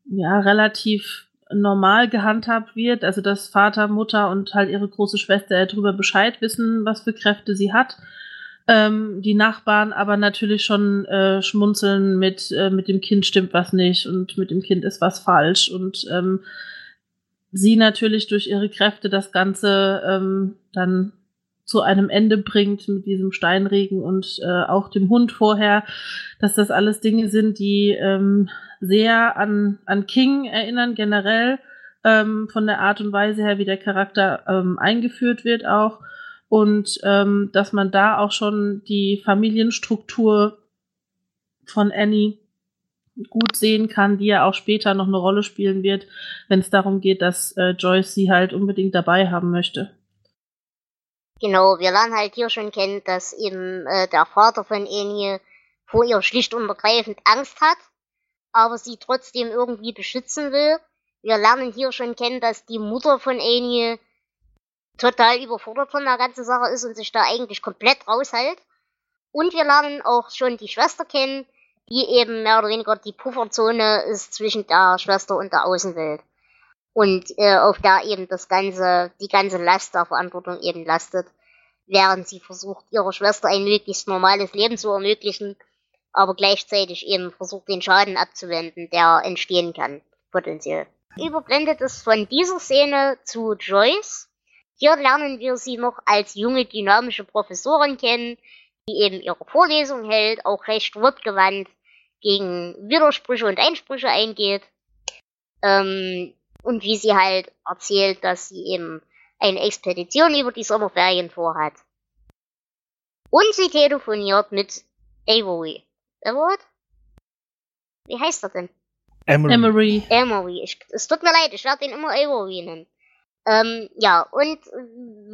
ja relativ normal gehandhabt wird, also dass Vater, Mutter und halt ihre große Schwester darüber Bescheid wissen, was für Kräfte sie hat. Ähm, die Nachbarn aber natürlich schon äh, schmunzeln mit, äh, mit dem Kind stimmt was nicht und mit dem Kind ist was falsch und ähm, sie natürlich durch ihre Kräfte das Ganze ähm, dann zu einem Ende bringt mit diesem Steinregen und äh, auch dem Hund vorher, dass das alles Dinge sind, die ähm, sehr an, an King erinnern, generell ähm, von der Art und Weise her, wie der Charakter ähm, eingeführt wird auch. Und ähm, dass man da auch schon die Familienstruktur von Annie gut sehen kann, die ja auch später noch eine Rolle spielen wird, wenn es darum geht, dass äh, Joyce sie halt unbedingt dabei haben möchte. Genau, wir lernen halt hier schon kennen, dass eben äh, der Vater von Annie vor ihr schlicht und ergreifend Angst hat, aber sie trotzdem irgendwie beschützen will. Wir lernen hier schon kennen, dass die Mutter von Annie total überfordert von der ganzen Sache ist und sich da eigentlich komplett raushält. Und wir lernen auch schon die Schwester kennen, die eben mehr oder weniger die Pufferzone ist zwischen der Schwester und der Außenwelt. Und äh, auf der eben das ganze, die ganze Last der Verantwortung eben lastet, während sie versucht, ihrer Schwester ein möglichst normales Leben zu ermöglichen, aber gleichzeitig eben versucht, den Schaden abzuwenden, der entstehen kann, potenziell. Überblendet ist von dieser Szene zu Joyce. Hier lernen wir sie noch als junge, dynamische Professorin kennen, die eben ihre Vorlesung hält, auch recht wortgewandt gegen Widersprüche und Einsprüche eingeht. Ähm, und wie sie halt erzählt, dass sie eben eine Expedition über die Sommerferien vorhat. Und sie telefoniert mit Avery. Everett? Wie heißt er denn? Emery. Emery. Emery. Ich, es tut mir leid, ich werde ihn immer Avery nennen. Ähm, ja, und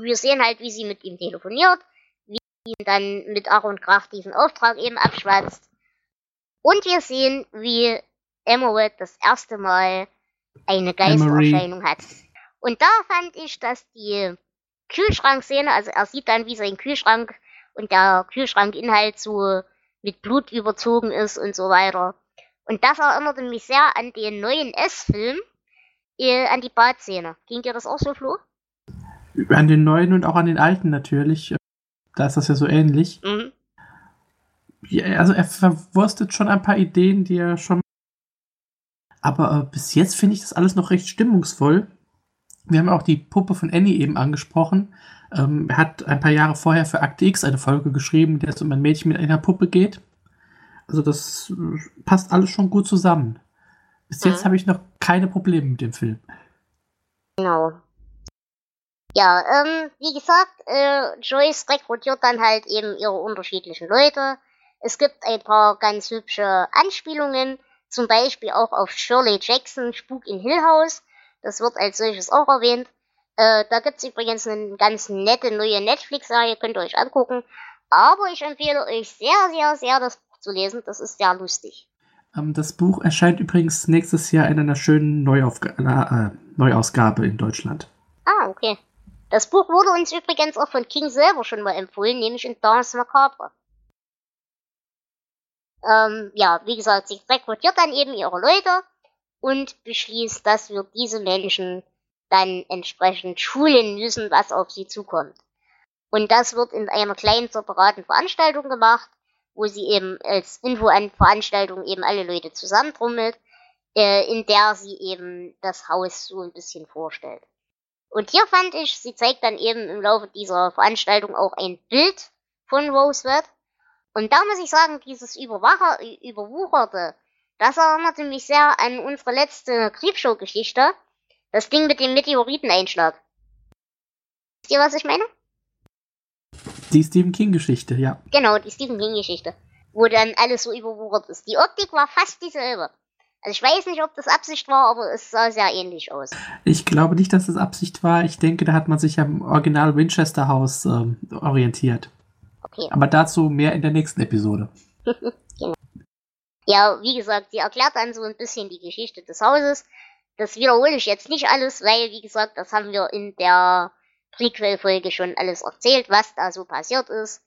wir sehen halt, wie sie mit ihm telefoniert, ihn dann mit und Krach diesen Auftrag eben abschwatzt. Und wir sehen, wie Emerald das erste Mal eine Geistererscheinung hat. Und da fand ich, dass die Kühlschrankszene, also er sieht dann, wie sein Kühlschrank und der Kühlschrankinhalt so mit Blut überzogen ist und so weiter. Und das erinnerte mich sehr an den neuen S-Film, äh, an die Badszene. Ging dir das auch so, Flo? An den neuen und auch an den alten natürlich. Da ist das ja so ähnlich. Mhm. Ja, also er verwurstet schon ein paar Ideen, die er schon. Aber äh, bis jetzt finde ich das alles noch recht stimmungsvoll. Wir haben auch die Puppe von Annie eben angesprochen. Ähm, er hat ein paar Jahre vorher für Akte X eine Folge geschrieben, in der es um ein Mädchen mit einer Puppe geht. Also das äh, passt alles schon gut zusammen. Bis jetzt Mhm. habe ich noch keine Probleme mit dem Film. Genau. Ja, ähm, wie gesagt, äh, Joyce rekrutiert dann halt eben ihre unterschiedlichen Leute. Es gibt ein paar ganz hübsche Anspielungen, zum Beispiel auch auf Shirley Jackson, Spuk in Hill House. Das wird als solches auch erwähnt. Äh, da gibt's übrigens eine ganz nette neue Netflix-Serie, könnt ihr euch angucken. Aber ich empfehle euch sehr, sehr, sehr das Buch zu lesen. Das ist sehr lustig. Ähm, das Buch erscheint übrigens nächstes Jahr in einer schönen Neuaufga äh, Neuausgabe in Deutschland. Ah, okay. Das Buch wurde uns übrigens auch von King selber schon mal empfohlen, nämlich in Dance Macabre. Ähm, ja, wie gesagt, sie rekrutiert dann eben ihre Leute und beschließt, dass wir diese Menschen dann entsprechend schulen müssen, was auf sie zukommt. Und das wird in einer kleinen separaten Veranstaltung gemacht, wo sie eben als Info an Veranstaltung eben alle Leute zusammentrommelt, äh, in der sie eben das Haus so ein bisschen vorstellt. Und hier fand ich, sie zeigt dann eben im Laufe dieser Veranstaltung auch ein Bild von Rosebud. Und da muss ich sagen, dieses Überwacher, Überwucherte, das erinnerte mich sehr an unsere letzte Creepshow-Geschichte. Das Ding mit dem Meteoriteneinschlag. Wisst ihr, was ich meine? Die Stephen King-Geschichte, ja. Genau, die Stephen King-Geschichte. wo dann alles so überwuchert ist. Die Optik war fast dieselbe. Also ich weiß nicht, ob das Absicht war, aber es sah sehr ähnlich aus. Ich glaube nicht, dass das Absicht war. Ich denke, da hat man sich am Original Winchester Haus ähm, orientiert. Okay. Aber dazu mehr in der nächsten Episode. genau. Ja, wie gesagt, sie erklärt dann so ein bisschen die Geschichte des Hauses. Das wiederhole ich jetzt nicht alles, weil, wie gesagt, das haben wir in der Prequel-Folge schon alles erzählt, was da so passiert ist.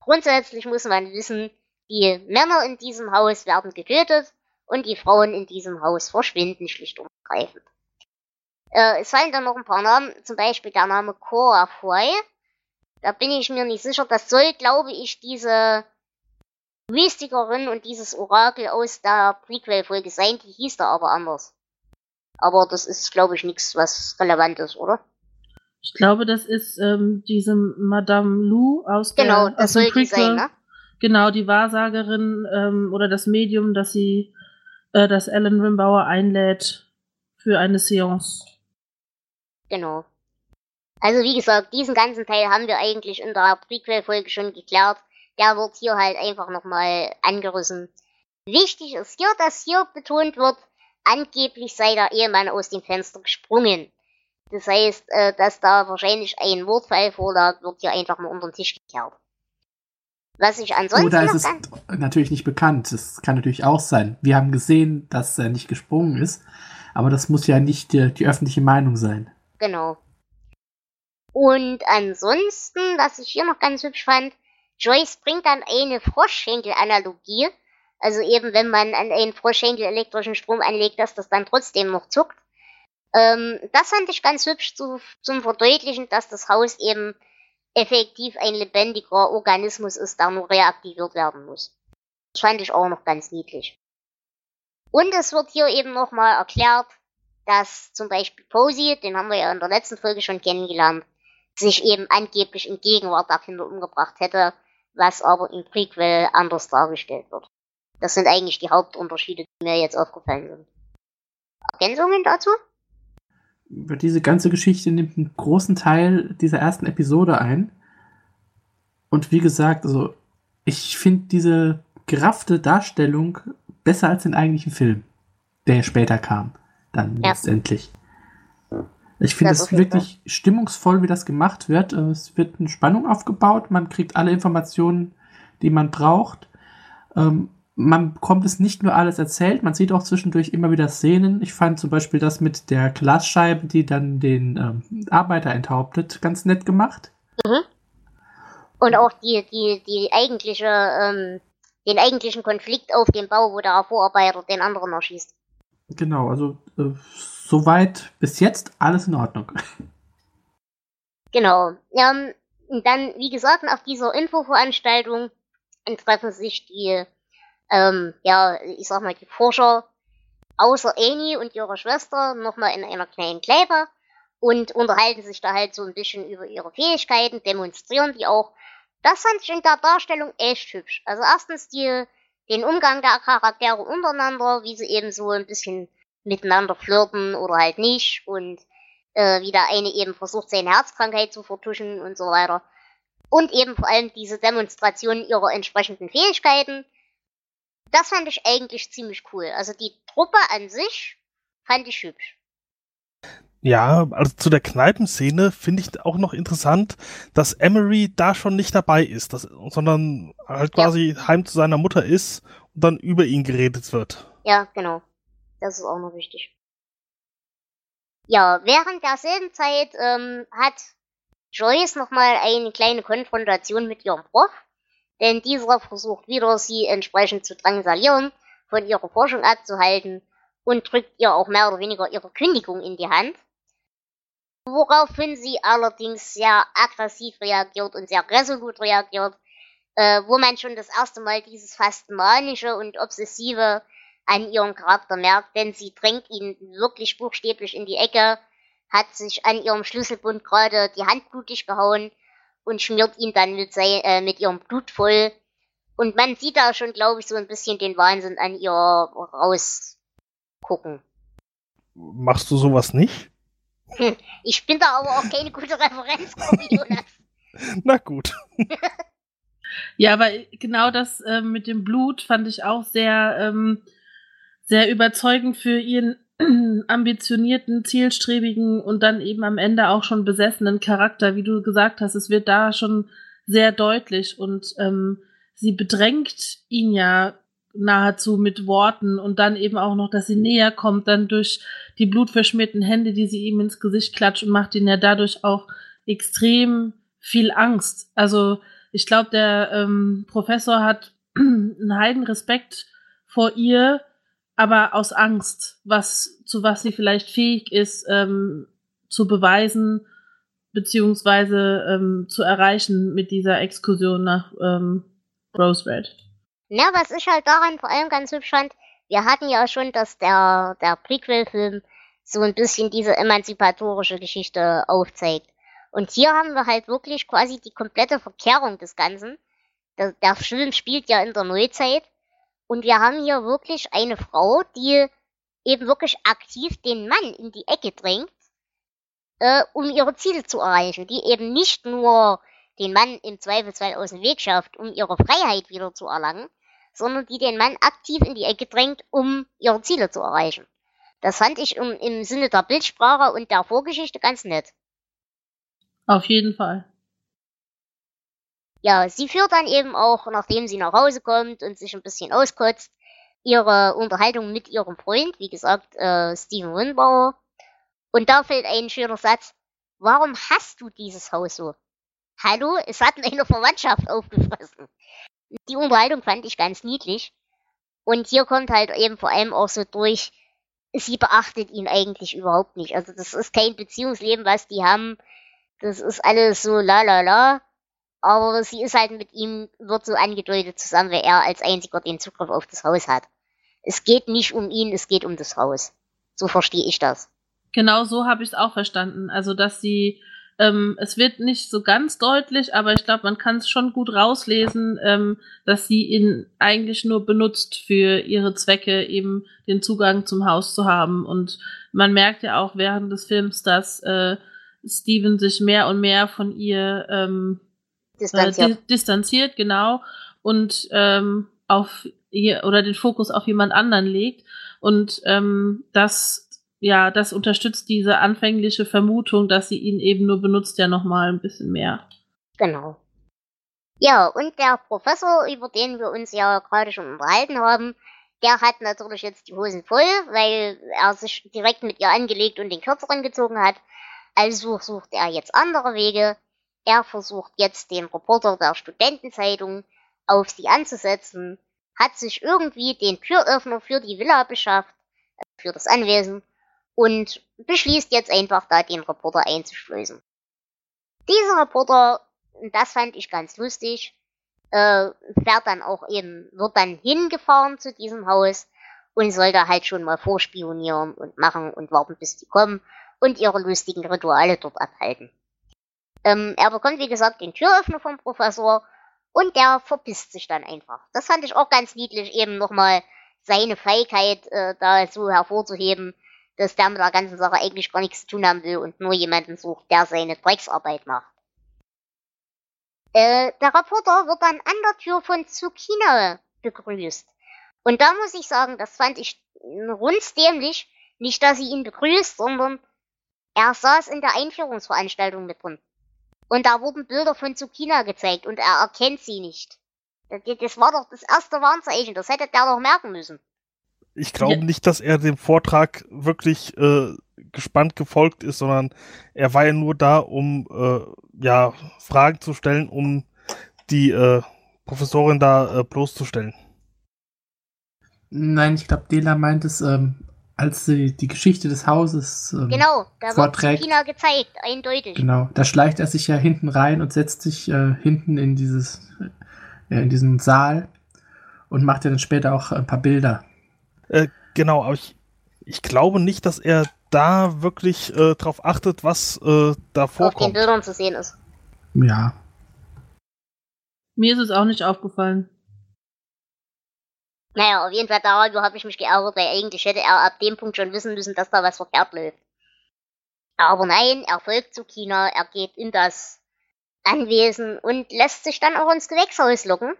Grundsätzlich muss man wissen, die Männer in diesem Haus werden getötet und die Frauen in diesem Haus verschwinden schlicht und ergreifend. Äh, es fallen dann noch ein paar Namen, zum Beispiel der Name Cora Foy. Da bin ich mir nicht sicher. Das soll, glaube ich, diese Mystikerin und dieses Orakel aus der Prequel-Folge sein. Die hieß da aber anders. Aber das ist, glaube ich, nichts, was relevant ist, oder? Ich glaube, das ist ähm, diese Madame Lou aus der Genau, das aus soll die Prequel. sein, ne? Genau, die Wahrsagerin ähm, oder das Medium, das sie, äh, das Ellen Rimbauer einlädt für eine Seance. Genau. Also wie gesagt, diesen ganzen Teil haben wir eigentlich in der Prequel-Folge schon geklärt. Der wird hier halt einfach nochmal angerissen. Wichtig ist hier, dass hier betont wird, angeblich sei der Ehemann aus dem Fenster gesprungen. Das heißt, äh, dass da wahrscheinlich ein Wortfall vorlag, wird hier einfach mal unter den Tisch gekehrt. Was ich ansonsten Oder noch ist es ganz natürlich nicht bekannt. Das kann natürlich auch sein. Wir haben gesehen, dass er nicht gesprungen ist. Aber das muss ja nicht die, die öffentliche Meinung sein. Genau. Und ansonsten, was ich hier noch ganz hübsch fand, Joyce bringt dann eine Froschschenkel-Analogie. Also eben, wenn man an einen Froschschenkel elektrischen Strom anlegt, dass das dann trotzdem noch zuckt. Ähm, das fand ich ganz hübsch zu, zum Verdeutlichen, dass das Haus eben effektiv ein lebendiger Organismus ist, der nur reaktiviert werden muss. Das fand ich auch noch ganz niedlich. Und es wird hier eben nochmal erklärt, dass zum Beispiel Posey, den haben wir ja in der letzten Folge schon kennengelernt, sich eben angeblich in Gegenwart der Kinder umgebracht hätte, was aber im Prequel anders dargestellt wird. Das sind eigentlich die Hauptunterschiede, die mir jetzt aufgefallen sind. Ergänzungen dazu? Über diese ganze Geschichte nimmt einen großen Teil dieser ersten Episode ein. Und wie gesagt, also ich finde diese geraffte Darstellung besser als den eigentlichen Film, der später kam, dann Ja. letztendlich. Ich finde es wirklich stimmungsvoll, wie das gemacht wird. Äh, Es wird eine Spannung aufgebaut, man kriegt alle Informationen, die man braucht. Ähm, man bekommt es nicht nur alles erzählt, man sieht auch zwischendurch immer wieder Szenen. Ich fand zum Beispiel das mit der Glasscheibe, die dann den ähm, Arbeiter enthauptet, ganz nett gemacht. Und auch die, die, die eigentliche, ähm, den eigentlichen Konflikt auf dem Bau, wo der Vorarbeiter den anderen erschießt. Genau, also äh, soweit bis jetzt alles in Ordnung. Genau. Ähm, und dann, wie gesagt, auf dieser Infoveranstaltung treffen sich die, ähm, ja, ich sag mal, die Forscher außer Annie und ihrer Schwester nochmal in einer kleinen Kneipe und unterhalten sich da halt so ein bisschen über ihre Fähigkeiten, demonstrieren die auch. Das fand ich in der Darstellung echt hübsch. Also erstens die, den Umgang der Charaktere untereinander, wie sie eben so ein bisschen miteinander flirten oder halt nicht und äh, wie der eine eben versucht, seine Herzkrankheit zu vertuschen und so weiter. Und eben vor allem diese Demonstration ihrer entsprechenden Fähigkeiten. Das fand ich eigentlich ziemlich cool. Also die Truppe an sich fand ich hübsch. Ja, also zu der Kneipenszene finde ich auch noch interessant, dass Emery da schon nicht dabei ist, dass, sondern halt Ja. quasi heim zu seiner Mutter ist und dann über ihn geredet wird. Ja, genau. Das ist auch noch wichtig. Ja, während derselben Zeit ähm, hat Joyce nochmal eine kleine Konfrontation mit ihrem Prof, denn dieser versucht wieder, sie entsprechend zu drangsalieren, von ihrer Forschung abzuhalten und drückt ihr auch mehr oder weniger ihre Kündigung in die Hand. Woraufhin sie allerdings sehr aggressiv reagiert und sehr resolut reagiert, äh, wo man schon das erste Mal dieses fast manische und obsessive an ihrem Charakter merkt, denn sie drängt ihn wirklich buchstäblich in die Ecke, hat sich an ihrem Schlüsselbund gerade die Hand blutig gehauen und schmiert ihn dann mit, sei, äh, mit ihrem Blut voll. Und man sieht da schon, glaube ich, so ein bisschen den Wahnsinn an ihr rausgucken. Machst du sowas nicht? Ich bin da aber auch keine gute Referenz, Jonas. Na gut. Ja, weil genau das äh, mit dem Blut fand ich auch sehr, ähm, sehr überzeugend für ihren ambitionierten, zielstrebigen und dann eben am Ende auch schon besessenen Charakter, wie du gesagt hast. Es wird da schon sehr deutlich und ähm, sie bedrängt ihn ja nahezu mit Worten und dann eben auch noch, dass sie näher kommt, dann durch die blutverschmierten Hände, die sie ihm ins Gesicht klatscht und macht ihn ja dadurch auch extrem viel Angst. Also ich glaube, der ähm, Professor hat einen heiden Respekt vor ihr, aber aus Angst, was zu was sie vielleicht fähig ist, ähm, zu beweisen beziehungsweise ähm, zu erreichen mit dieser Exkursion nach ähm, Rose Red. Ja, was ich halt daran vor allem ganz hübsch fand, wir hatten ja schon, dass der, der Prequel-Film so ein bisschen diese emanzipatorische Geschichte aufzeigt. Und hier haben wir halt wirklich quasi die komplette Verkehrung des Ganzen. Der, der Film spielt ja in der Neuzeit. Und wir haben hier wirklich eine Frau, die eben wirklich aktiv den Mann in die Ecke drängt, äh, um ihre Ziele zu erreichen. Die eben nicht nur den Mann im Zweifelsfall aus dem Weg schafft, um ihre Freiheit wieder zu erlangen, sondern die den Mann aktiv in die Ecke drängt, um ihre Ziele zu erreichen. Das fand ich im, im Sinne der Bildsprache und der Vorgeschichte ganz nett. Auf jeden Fall. Ja, sie führt dann eben auch, nachdem sie nach Hause kommt und sich ein bisschen auskotzt, ihre Unterhaltung mit ihrem Freund, wie gesagt, äh, Steven Winbauer. Und da fällt ein schöner Satz. Warum hast du dieses Haus so? Hallo, es hat meine Verwandtschaft aufgefressen. Die Unterhaltung fand ich ganz niedlich. Und hier kommt halt eben vor allem auch so durch, sie beachtet ihn eigentlich überhaupt nicht. Also das ist kein Beziehungsleben, was die haben. Das ist alles so la la la. Aber sie ist halt mit ihm, wird so angedeutet zusammen, weil er als einziger den Zugriff auf das Haus hat. Es geht nicht um ihn, es geht um das Haus. So verstehe ich das. Genau so habe ich es auch verstanden. Also, dass sie ähm, es wird nicht so ganz deutlich, aber ich glaube, man kann es schon gut rauslesen, ähm, dass sie ihn eigentlich nur benutzt für ihre Zwecke, eben den Zugang zum Haus zu haben. Und man merkt ja auch während des Films, dass äh, Steven sich mehr und mehr von ihr ähm, distanziert. Äh, di distanziert, genau, und ähm, auf ihr oder den Fokus auf jemand anderen legt. Und ähm, das ja, das unterstützt diese anfängliche Vermutung, dass sie ihn eben nur benutzt, ja nochmal ein bisschen mehr. Genau. Ja, und der Professor, über den wir uns ja gerade schon unterhalten haben, der hat natürlich jetzt die Hosen voll, weil er sich direkt mit ihr angelegt und den kürzeren gezogen hat. Also sucht er jetzt andere Wege. Er versucht jetzt den Reporter der Studentenzeitung auf sie anzusetzen, hat sich irgendwie den Türöffner für die Villa beschafft, äh, für das Anwesen und beschließt jetzt einfach da den Reporter einzuschleusen. Dieser Reporter, das fand ich ganz lustig, äh, fährt dann auch eben, wird dann hingefahren zu diesem Haus und soll da halt schon mal vorspionieren und machen und warten, bis die kommen und ihre lustigen Rituale dort abhalten. Ähm, er bekommt, wie gesagt, den Türöffner vom Professor und der verpisst sich dann einfach. Das fand ich auch ganz niedlich, eben nochmal seine Feigheit äh, da so hervorzuheben, dass der mit der ganzen Sache eigentlich gar nichts zu tun haben will und nur jemanden sucht, der seine Drecksarbeit macht. Äh, der Reporter wird dann an der Tür von Tsukina begrüßt. Und da muss ich sagen, das fand ich rundsdämlich. Nicht, dass sie ihn begrüßt, sondern er saß in der Einführungsveranstaltung mit drin. Und da wurden Bilder von Tsukina gezeigt und er erkennt sie nicht. Das war doch das erste Warnzeichen, das hätte der doch merken müssen ich glaube ja. nicht, dass er dem Vortrag wirklich äh, gespannt gefolgt ist, sondern er war ja nur da, um äh, ja Fragen zu stellen, um die äh, Professorin da äh, bloßzustellen. Nein, ich glaube, Dela meint es, ähm, als sie die Geschichte des Hauses ähm, genau, da vorträgt. Wird China gezeigt, eindeutig. Genau, da schleicht er sich ja hinten rein und setzt sich äh, hinten in dieses äh, in diesen Saal und macht ja dann später auch ein paar Bilder. Äh, genau, aber ich, ich glaube nicht, dass er da wirklich äh, drauf achtet, was äh, da vorkommt. Auf den Bildern zu sehen ist. Ja. Mir ist es auch nicht aufgefallen. Naja, auf jeden Fall darüber habe ich mich geärgert, weil eigentlich hätte er ab dem Punkt schon wissen müssen, dass da was verkehrt läuft. Aber nein, er folgt zu China, er geht in das Anwesen und lässt sich dann auch ins Gewächshaus locken,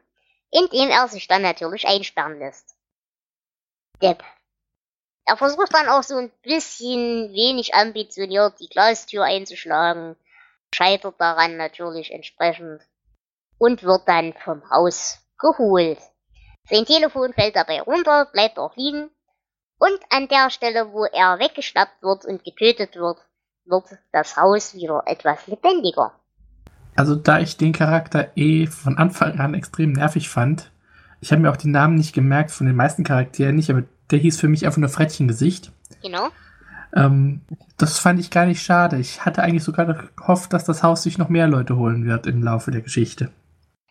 indem er sich dann natürlich einsperren lässt. Depp. Er versucht dann auch so ein bisschen wenig ambitioniert die Glastür einzuschlagen, scheitert daran natürlich entsprechend und wird dann vom Haus geholt. Sein Telefon fällt dabei runter, bleibt auch liegen und an der Stelle, wo er weggeschnappt wird und getötet wird, wird das Haus wieder etwas lebendiger. Also da ich den Charakter eh von Anfang an extrem nervig fand, ich habe mir auch die Namen nicht gemerkt von den meisten Charakteren nicht, aber der hieß für mich einfach nur Frettchengesicht. Genau. Ähm, das fand ich gar nicht schade. Ich hatte eigentlich sogar gehofft, dass das Haus sich noch mehr Leute holen wird im Laufe der Geschichte.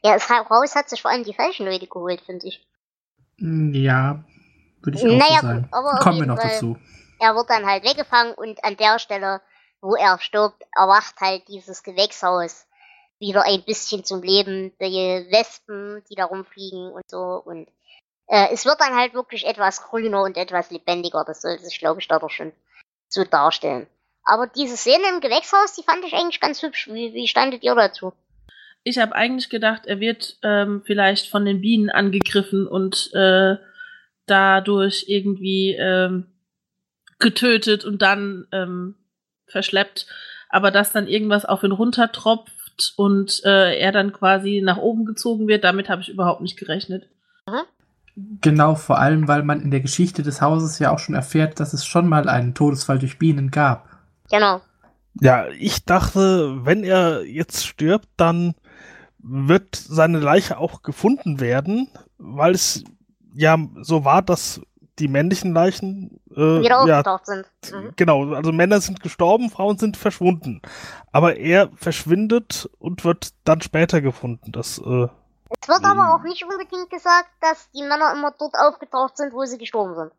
Ja, das Haus hat sich vor allem die falschen Leute geholt, finde ich. Hm, ja, würde ich auch Naja, so sagen. gut, Kommen wir noch Fall- dazu. Er wird dann halt weggefangen und an der Stelle, wo er stirbt, erwacht halt dieses Gewächshaus wieder ein bisschen zum Leben. Die Wespen, die da rumfliegen und so. Und äh, es wird dann halt wirklich etwas grüner und etwas lebendiger. Das soll sich, glaube ich, da doch schon so darstellen. Aber diese Szene im Gewächshaus, die fand ich eigentlich ganz hübsch. Wie, wie standet ihr dazu? Ich habe eigentlich gedacht, er wird ähm, vielleicht von den Bienen angegriffen und äh, dadurch irgendwie ähm, getötet und dann ähm, verschleppt. Aber dass dann irgendwas auf ihn runtertropft und äh, er dann quasi nach oben gezogen wird, damit habe ich überhaupt nicht gerechnet. Genau, vor allem, weil man in der Geschichte des Hauses ja auch schon erfährt, dass es schon mal einen Todesfall durch Bienen gab. Genau. Ja, ich dachte, wenn er jetzt stirbt, dann wird seine Leiche auch gefunden werden, weil es ja so war, dass die männlichen Leichen äh, Wieder ja, aufgetaucht sind. Mhm. genau, also Männer sind gestorben, Frauen sind verschwunden. Aber er verschwindet und wird dann später gefunden. Das äh, Es wird aber Mhm. auch nicht unbedingt gesagt, dass die Männer immer dort aufgetaucht sind, wo sie gestorben sind.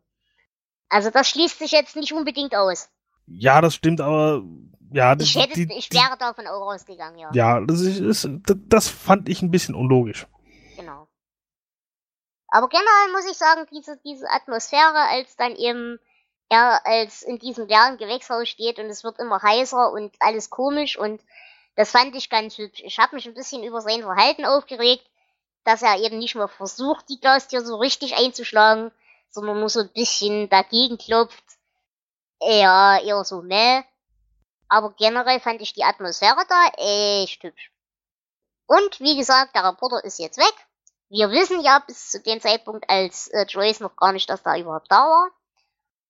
Also das schließt sich jetzt nicht unbedingt aus. ja, das stimmt, aber ja, Ich hätte, die- ich wäre davon auch ausgegangen, ja. ja, das ist, ist das fand ich ein bisschen unlogisch. Genau. Aber generell muss ich sagen, diese, diese Atmosphäre, als dann eben er als in diesem leeren Gewächshaus steht und es wird immer heißer und alles komisch und das fand ich ganz hübsch. Ich habe mich ein bisschen über sein Verhalten aufgeregt, dass er eben nicht mehr versucht, die Glastür so richtig einzuschlagen, sondern nur so ein bisschen dagegen klopft. Ja, eher so meh. Aber generell fand ich die Atmosphäre da echt hübsch. Und wie gesagt, der Reporter ist jetzt weg. Wir wissen ja bis zu dem Zeitpunkt als äh, Joyce noch gar nicht, dass da überhaupt da war.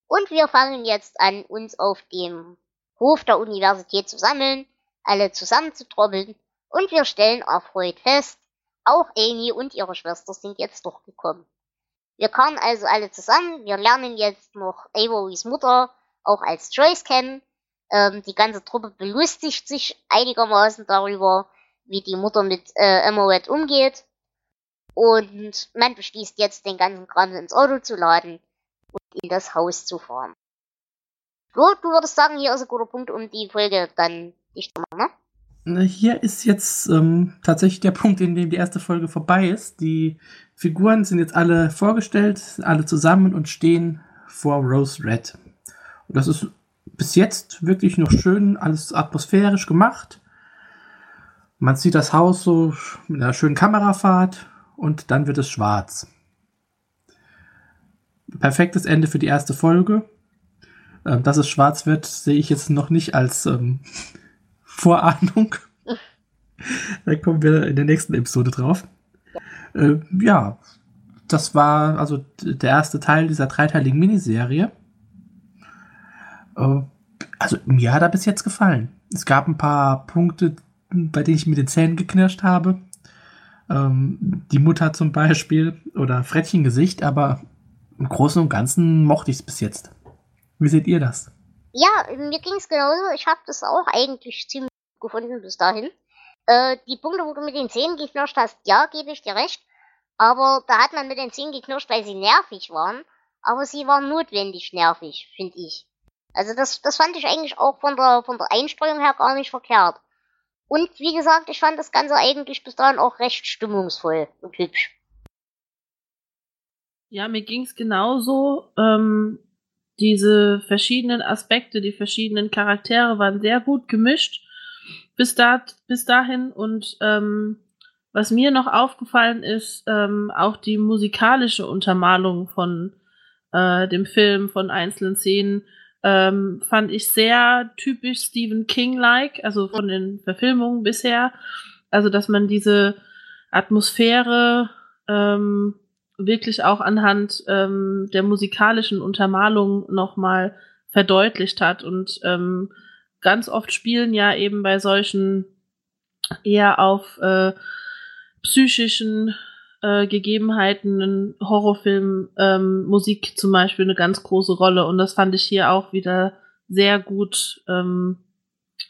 Und wir fangen jetzt an, uns auf dem Hof der Universität zu sammeln, alle zusammenzutrobbeln. Und wir stellen erfreut fest, auch Amy und ihre Schwester sind jetzt doch gekommen. Wir kamen also alle zusammen. Wir lernen jetzt noch Avorys Mutter auch als Joyce kennen. Ähm, die ganze Truppe belustigt sich einigermaßen darüber, wie die Mutter mit äh, Emerald umgeht. Und man beschließt jetzt, den ganzen Kram ins Auto zu laden und in das Haus zu fahren. So, du würdest sagen, hier ist ein guter Punkt, um die Folge dann dicht zu machen, ne? Hier ist jetzt ähm, tatsächlich der Punkt, in dem die erste Folge vorbei ist. Die Figuren sind jetzt alle vorgestellt, alle zusammen und stehen vor Rose Red. Und das ist bis jetzt wirklich noch schön, alles atmosphärisch gemacht. Man sieht das Haus so mit einer schönen Kamerafahrt und dann wird es schwarz. Perfektes Ende für die erste Folge. Ähm, dass es schwarz wird, sehe ich jetzt noch nicht als ähm, Vorahnung. da kommen wir in der nächsten Episode drauf. Äh, ja, das war also der erste Teil dieser dreiteiligen Miniserie. Äh, also mir hat er bis jetzt gefallen. Es gab ein paar Punkte, bei denen ich mit den Zähnen geknirscht habe. Ähm, die Mutter zum Beispiel oder Frettchengesicht, aber im Großen und Ganzen mochte ich es bis jetzt. Wie seht ihr das? Ja, mir ging's genauso. Ich habe das auch eigentlich ziemlich gut gefunden bis dahin. Äh, die Punkte, wo du mit den Zähnen geknirscht hast, ja, gebe ich dir recht. Aber da hat man mit den Zähnen geknirscht, weil sie nervig waren. Aber sie waren notwendig nervig, finde ich. Also das, das fand ich eigentlich auch von der, von der Einstreuung her gar nicht verkehrt. Und wie gesagt, ich fand das Ganze eigentlich bis dahin auch recht stimmungsvoll und hübsch. Ja, mir ging's genauso. Ähm, diese verschiedenen Aspekte, die verschiedenen Charaktere waren sehr gut gemischt. bis, da, bis dahin. Und ähm, was mir noch aufgefallen ist, ähm, auch die musikalische Untermalung von äh, dem Film, von einzelnen Szenen, ähm, fand ich sehr typisch Stephen King-like, also von den Verfilmungen bisher. Also, dass man diese Atmosphäre ähm, wirklich auch anhand ähm, der musikalischen Untermalung nochmal verdeutlicht hat. Und ähm, ganz oft spielen ja eben bei solchen eher auf äh, psychischen äh, Gegebenheiten in Horrorfilmen ähm, Musik zum Beispiel eine ganz große Rolle. Und das fand ich hier auch wieder sehr gut ähm,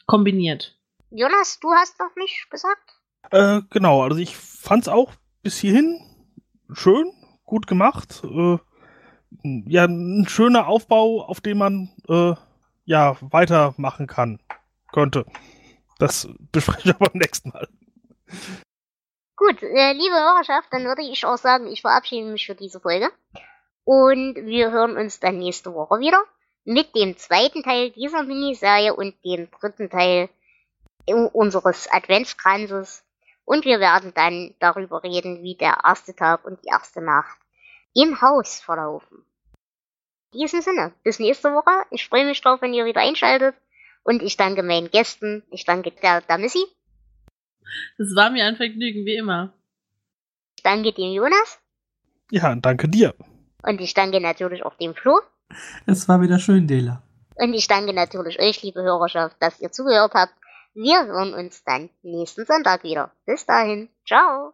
kombiniert. Jonas, du hast noch nicht gesagt? Äh, genau, also ich fand's auch bis hierhin schön, gut gemacht. Äh, ja, ein schöner Aufbau, auf dem man äh, ja weitermachen kann, könnte. Das bespreche ich aber beim nächsten Mal. Gut, äh, liebe Hörerschaft, dann würde ich auch sagen, ich verabschiede mich für diese Folge. Und wir hören uns dann nächste Woche wieder mit dem zweiten Teil dieser Miniserie und dem dritten Teil unseres Adventskranzes. Und wir werden dann darüber reden, wie der erste Tag und die erste Nacht im Haus verlaufen. In diesem Sinne, bis nächste Woche. Ich freue mich drauf, wenn ihr wieder einschaltet. Und ich danke meinen Gästen. Ich danke der, der Missy. Das war mir ein Vergnügen, wie immer. Ich danke dem Jonas. Ja, danke dir. Und ich danke natürlich auch dem Flo. Es war wieder schön, Dela. Und ich danke natürlich euch, liebe Hörerschaft, dass ihr zugehört habt. Wir hören uns dann nächsten Sonntag wieder. Bis dahin. Ciao.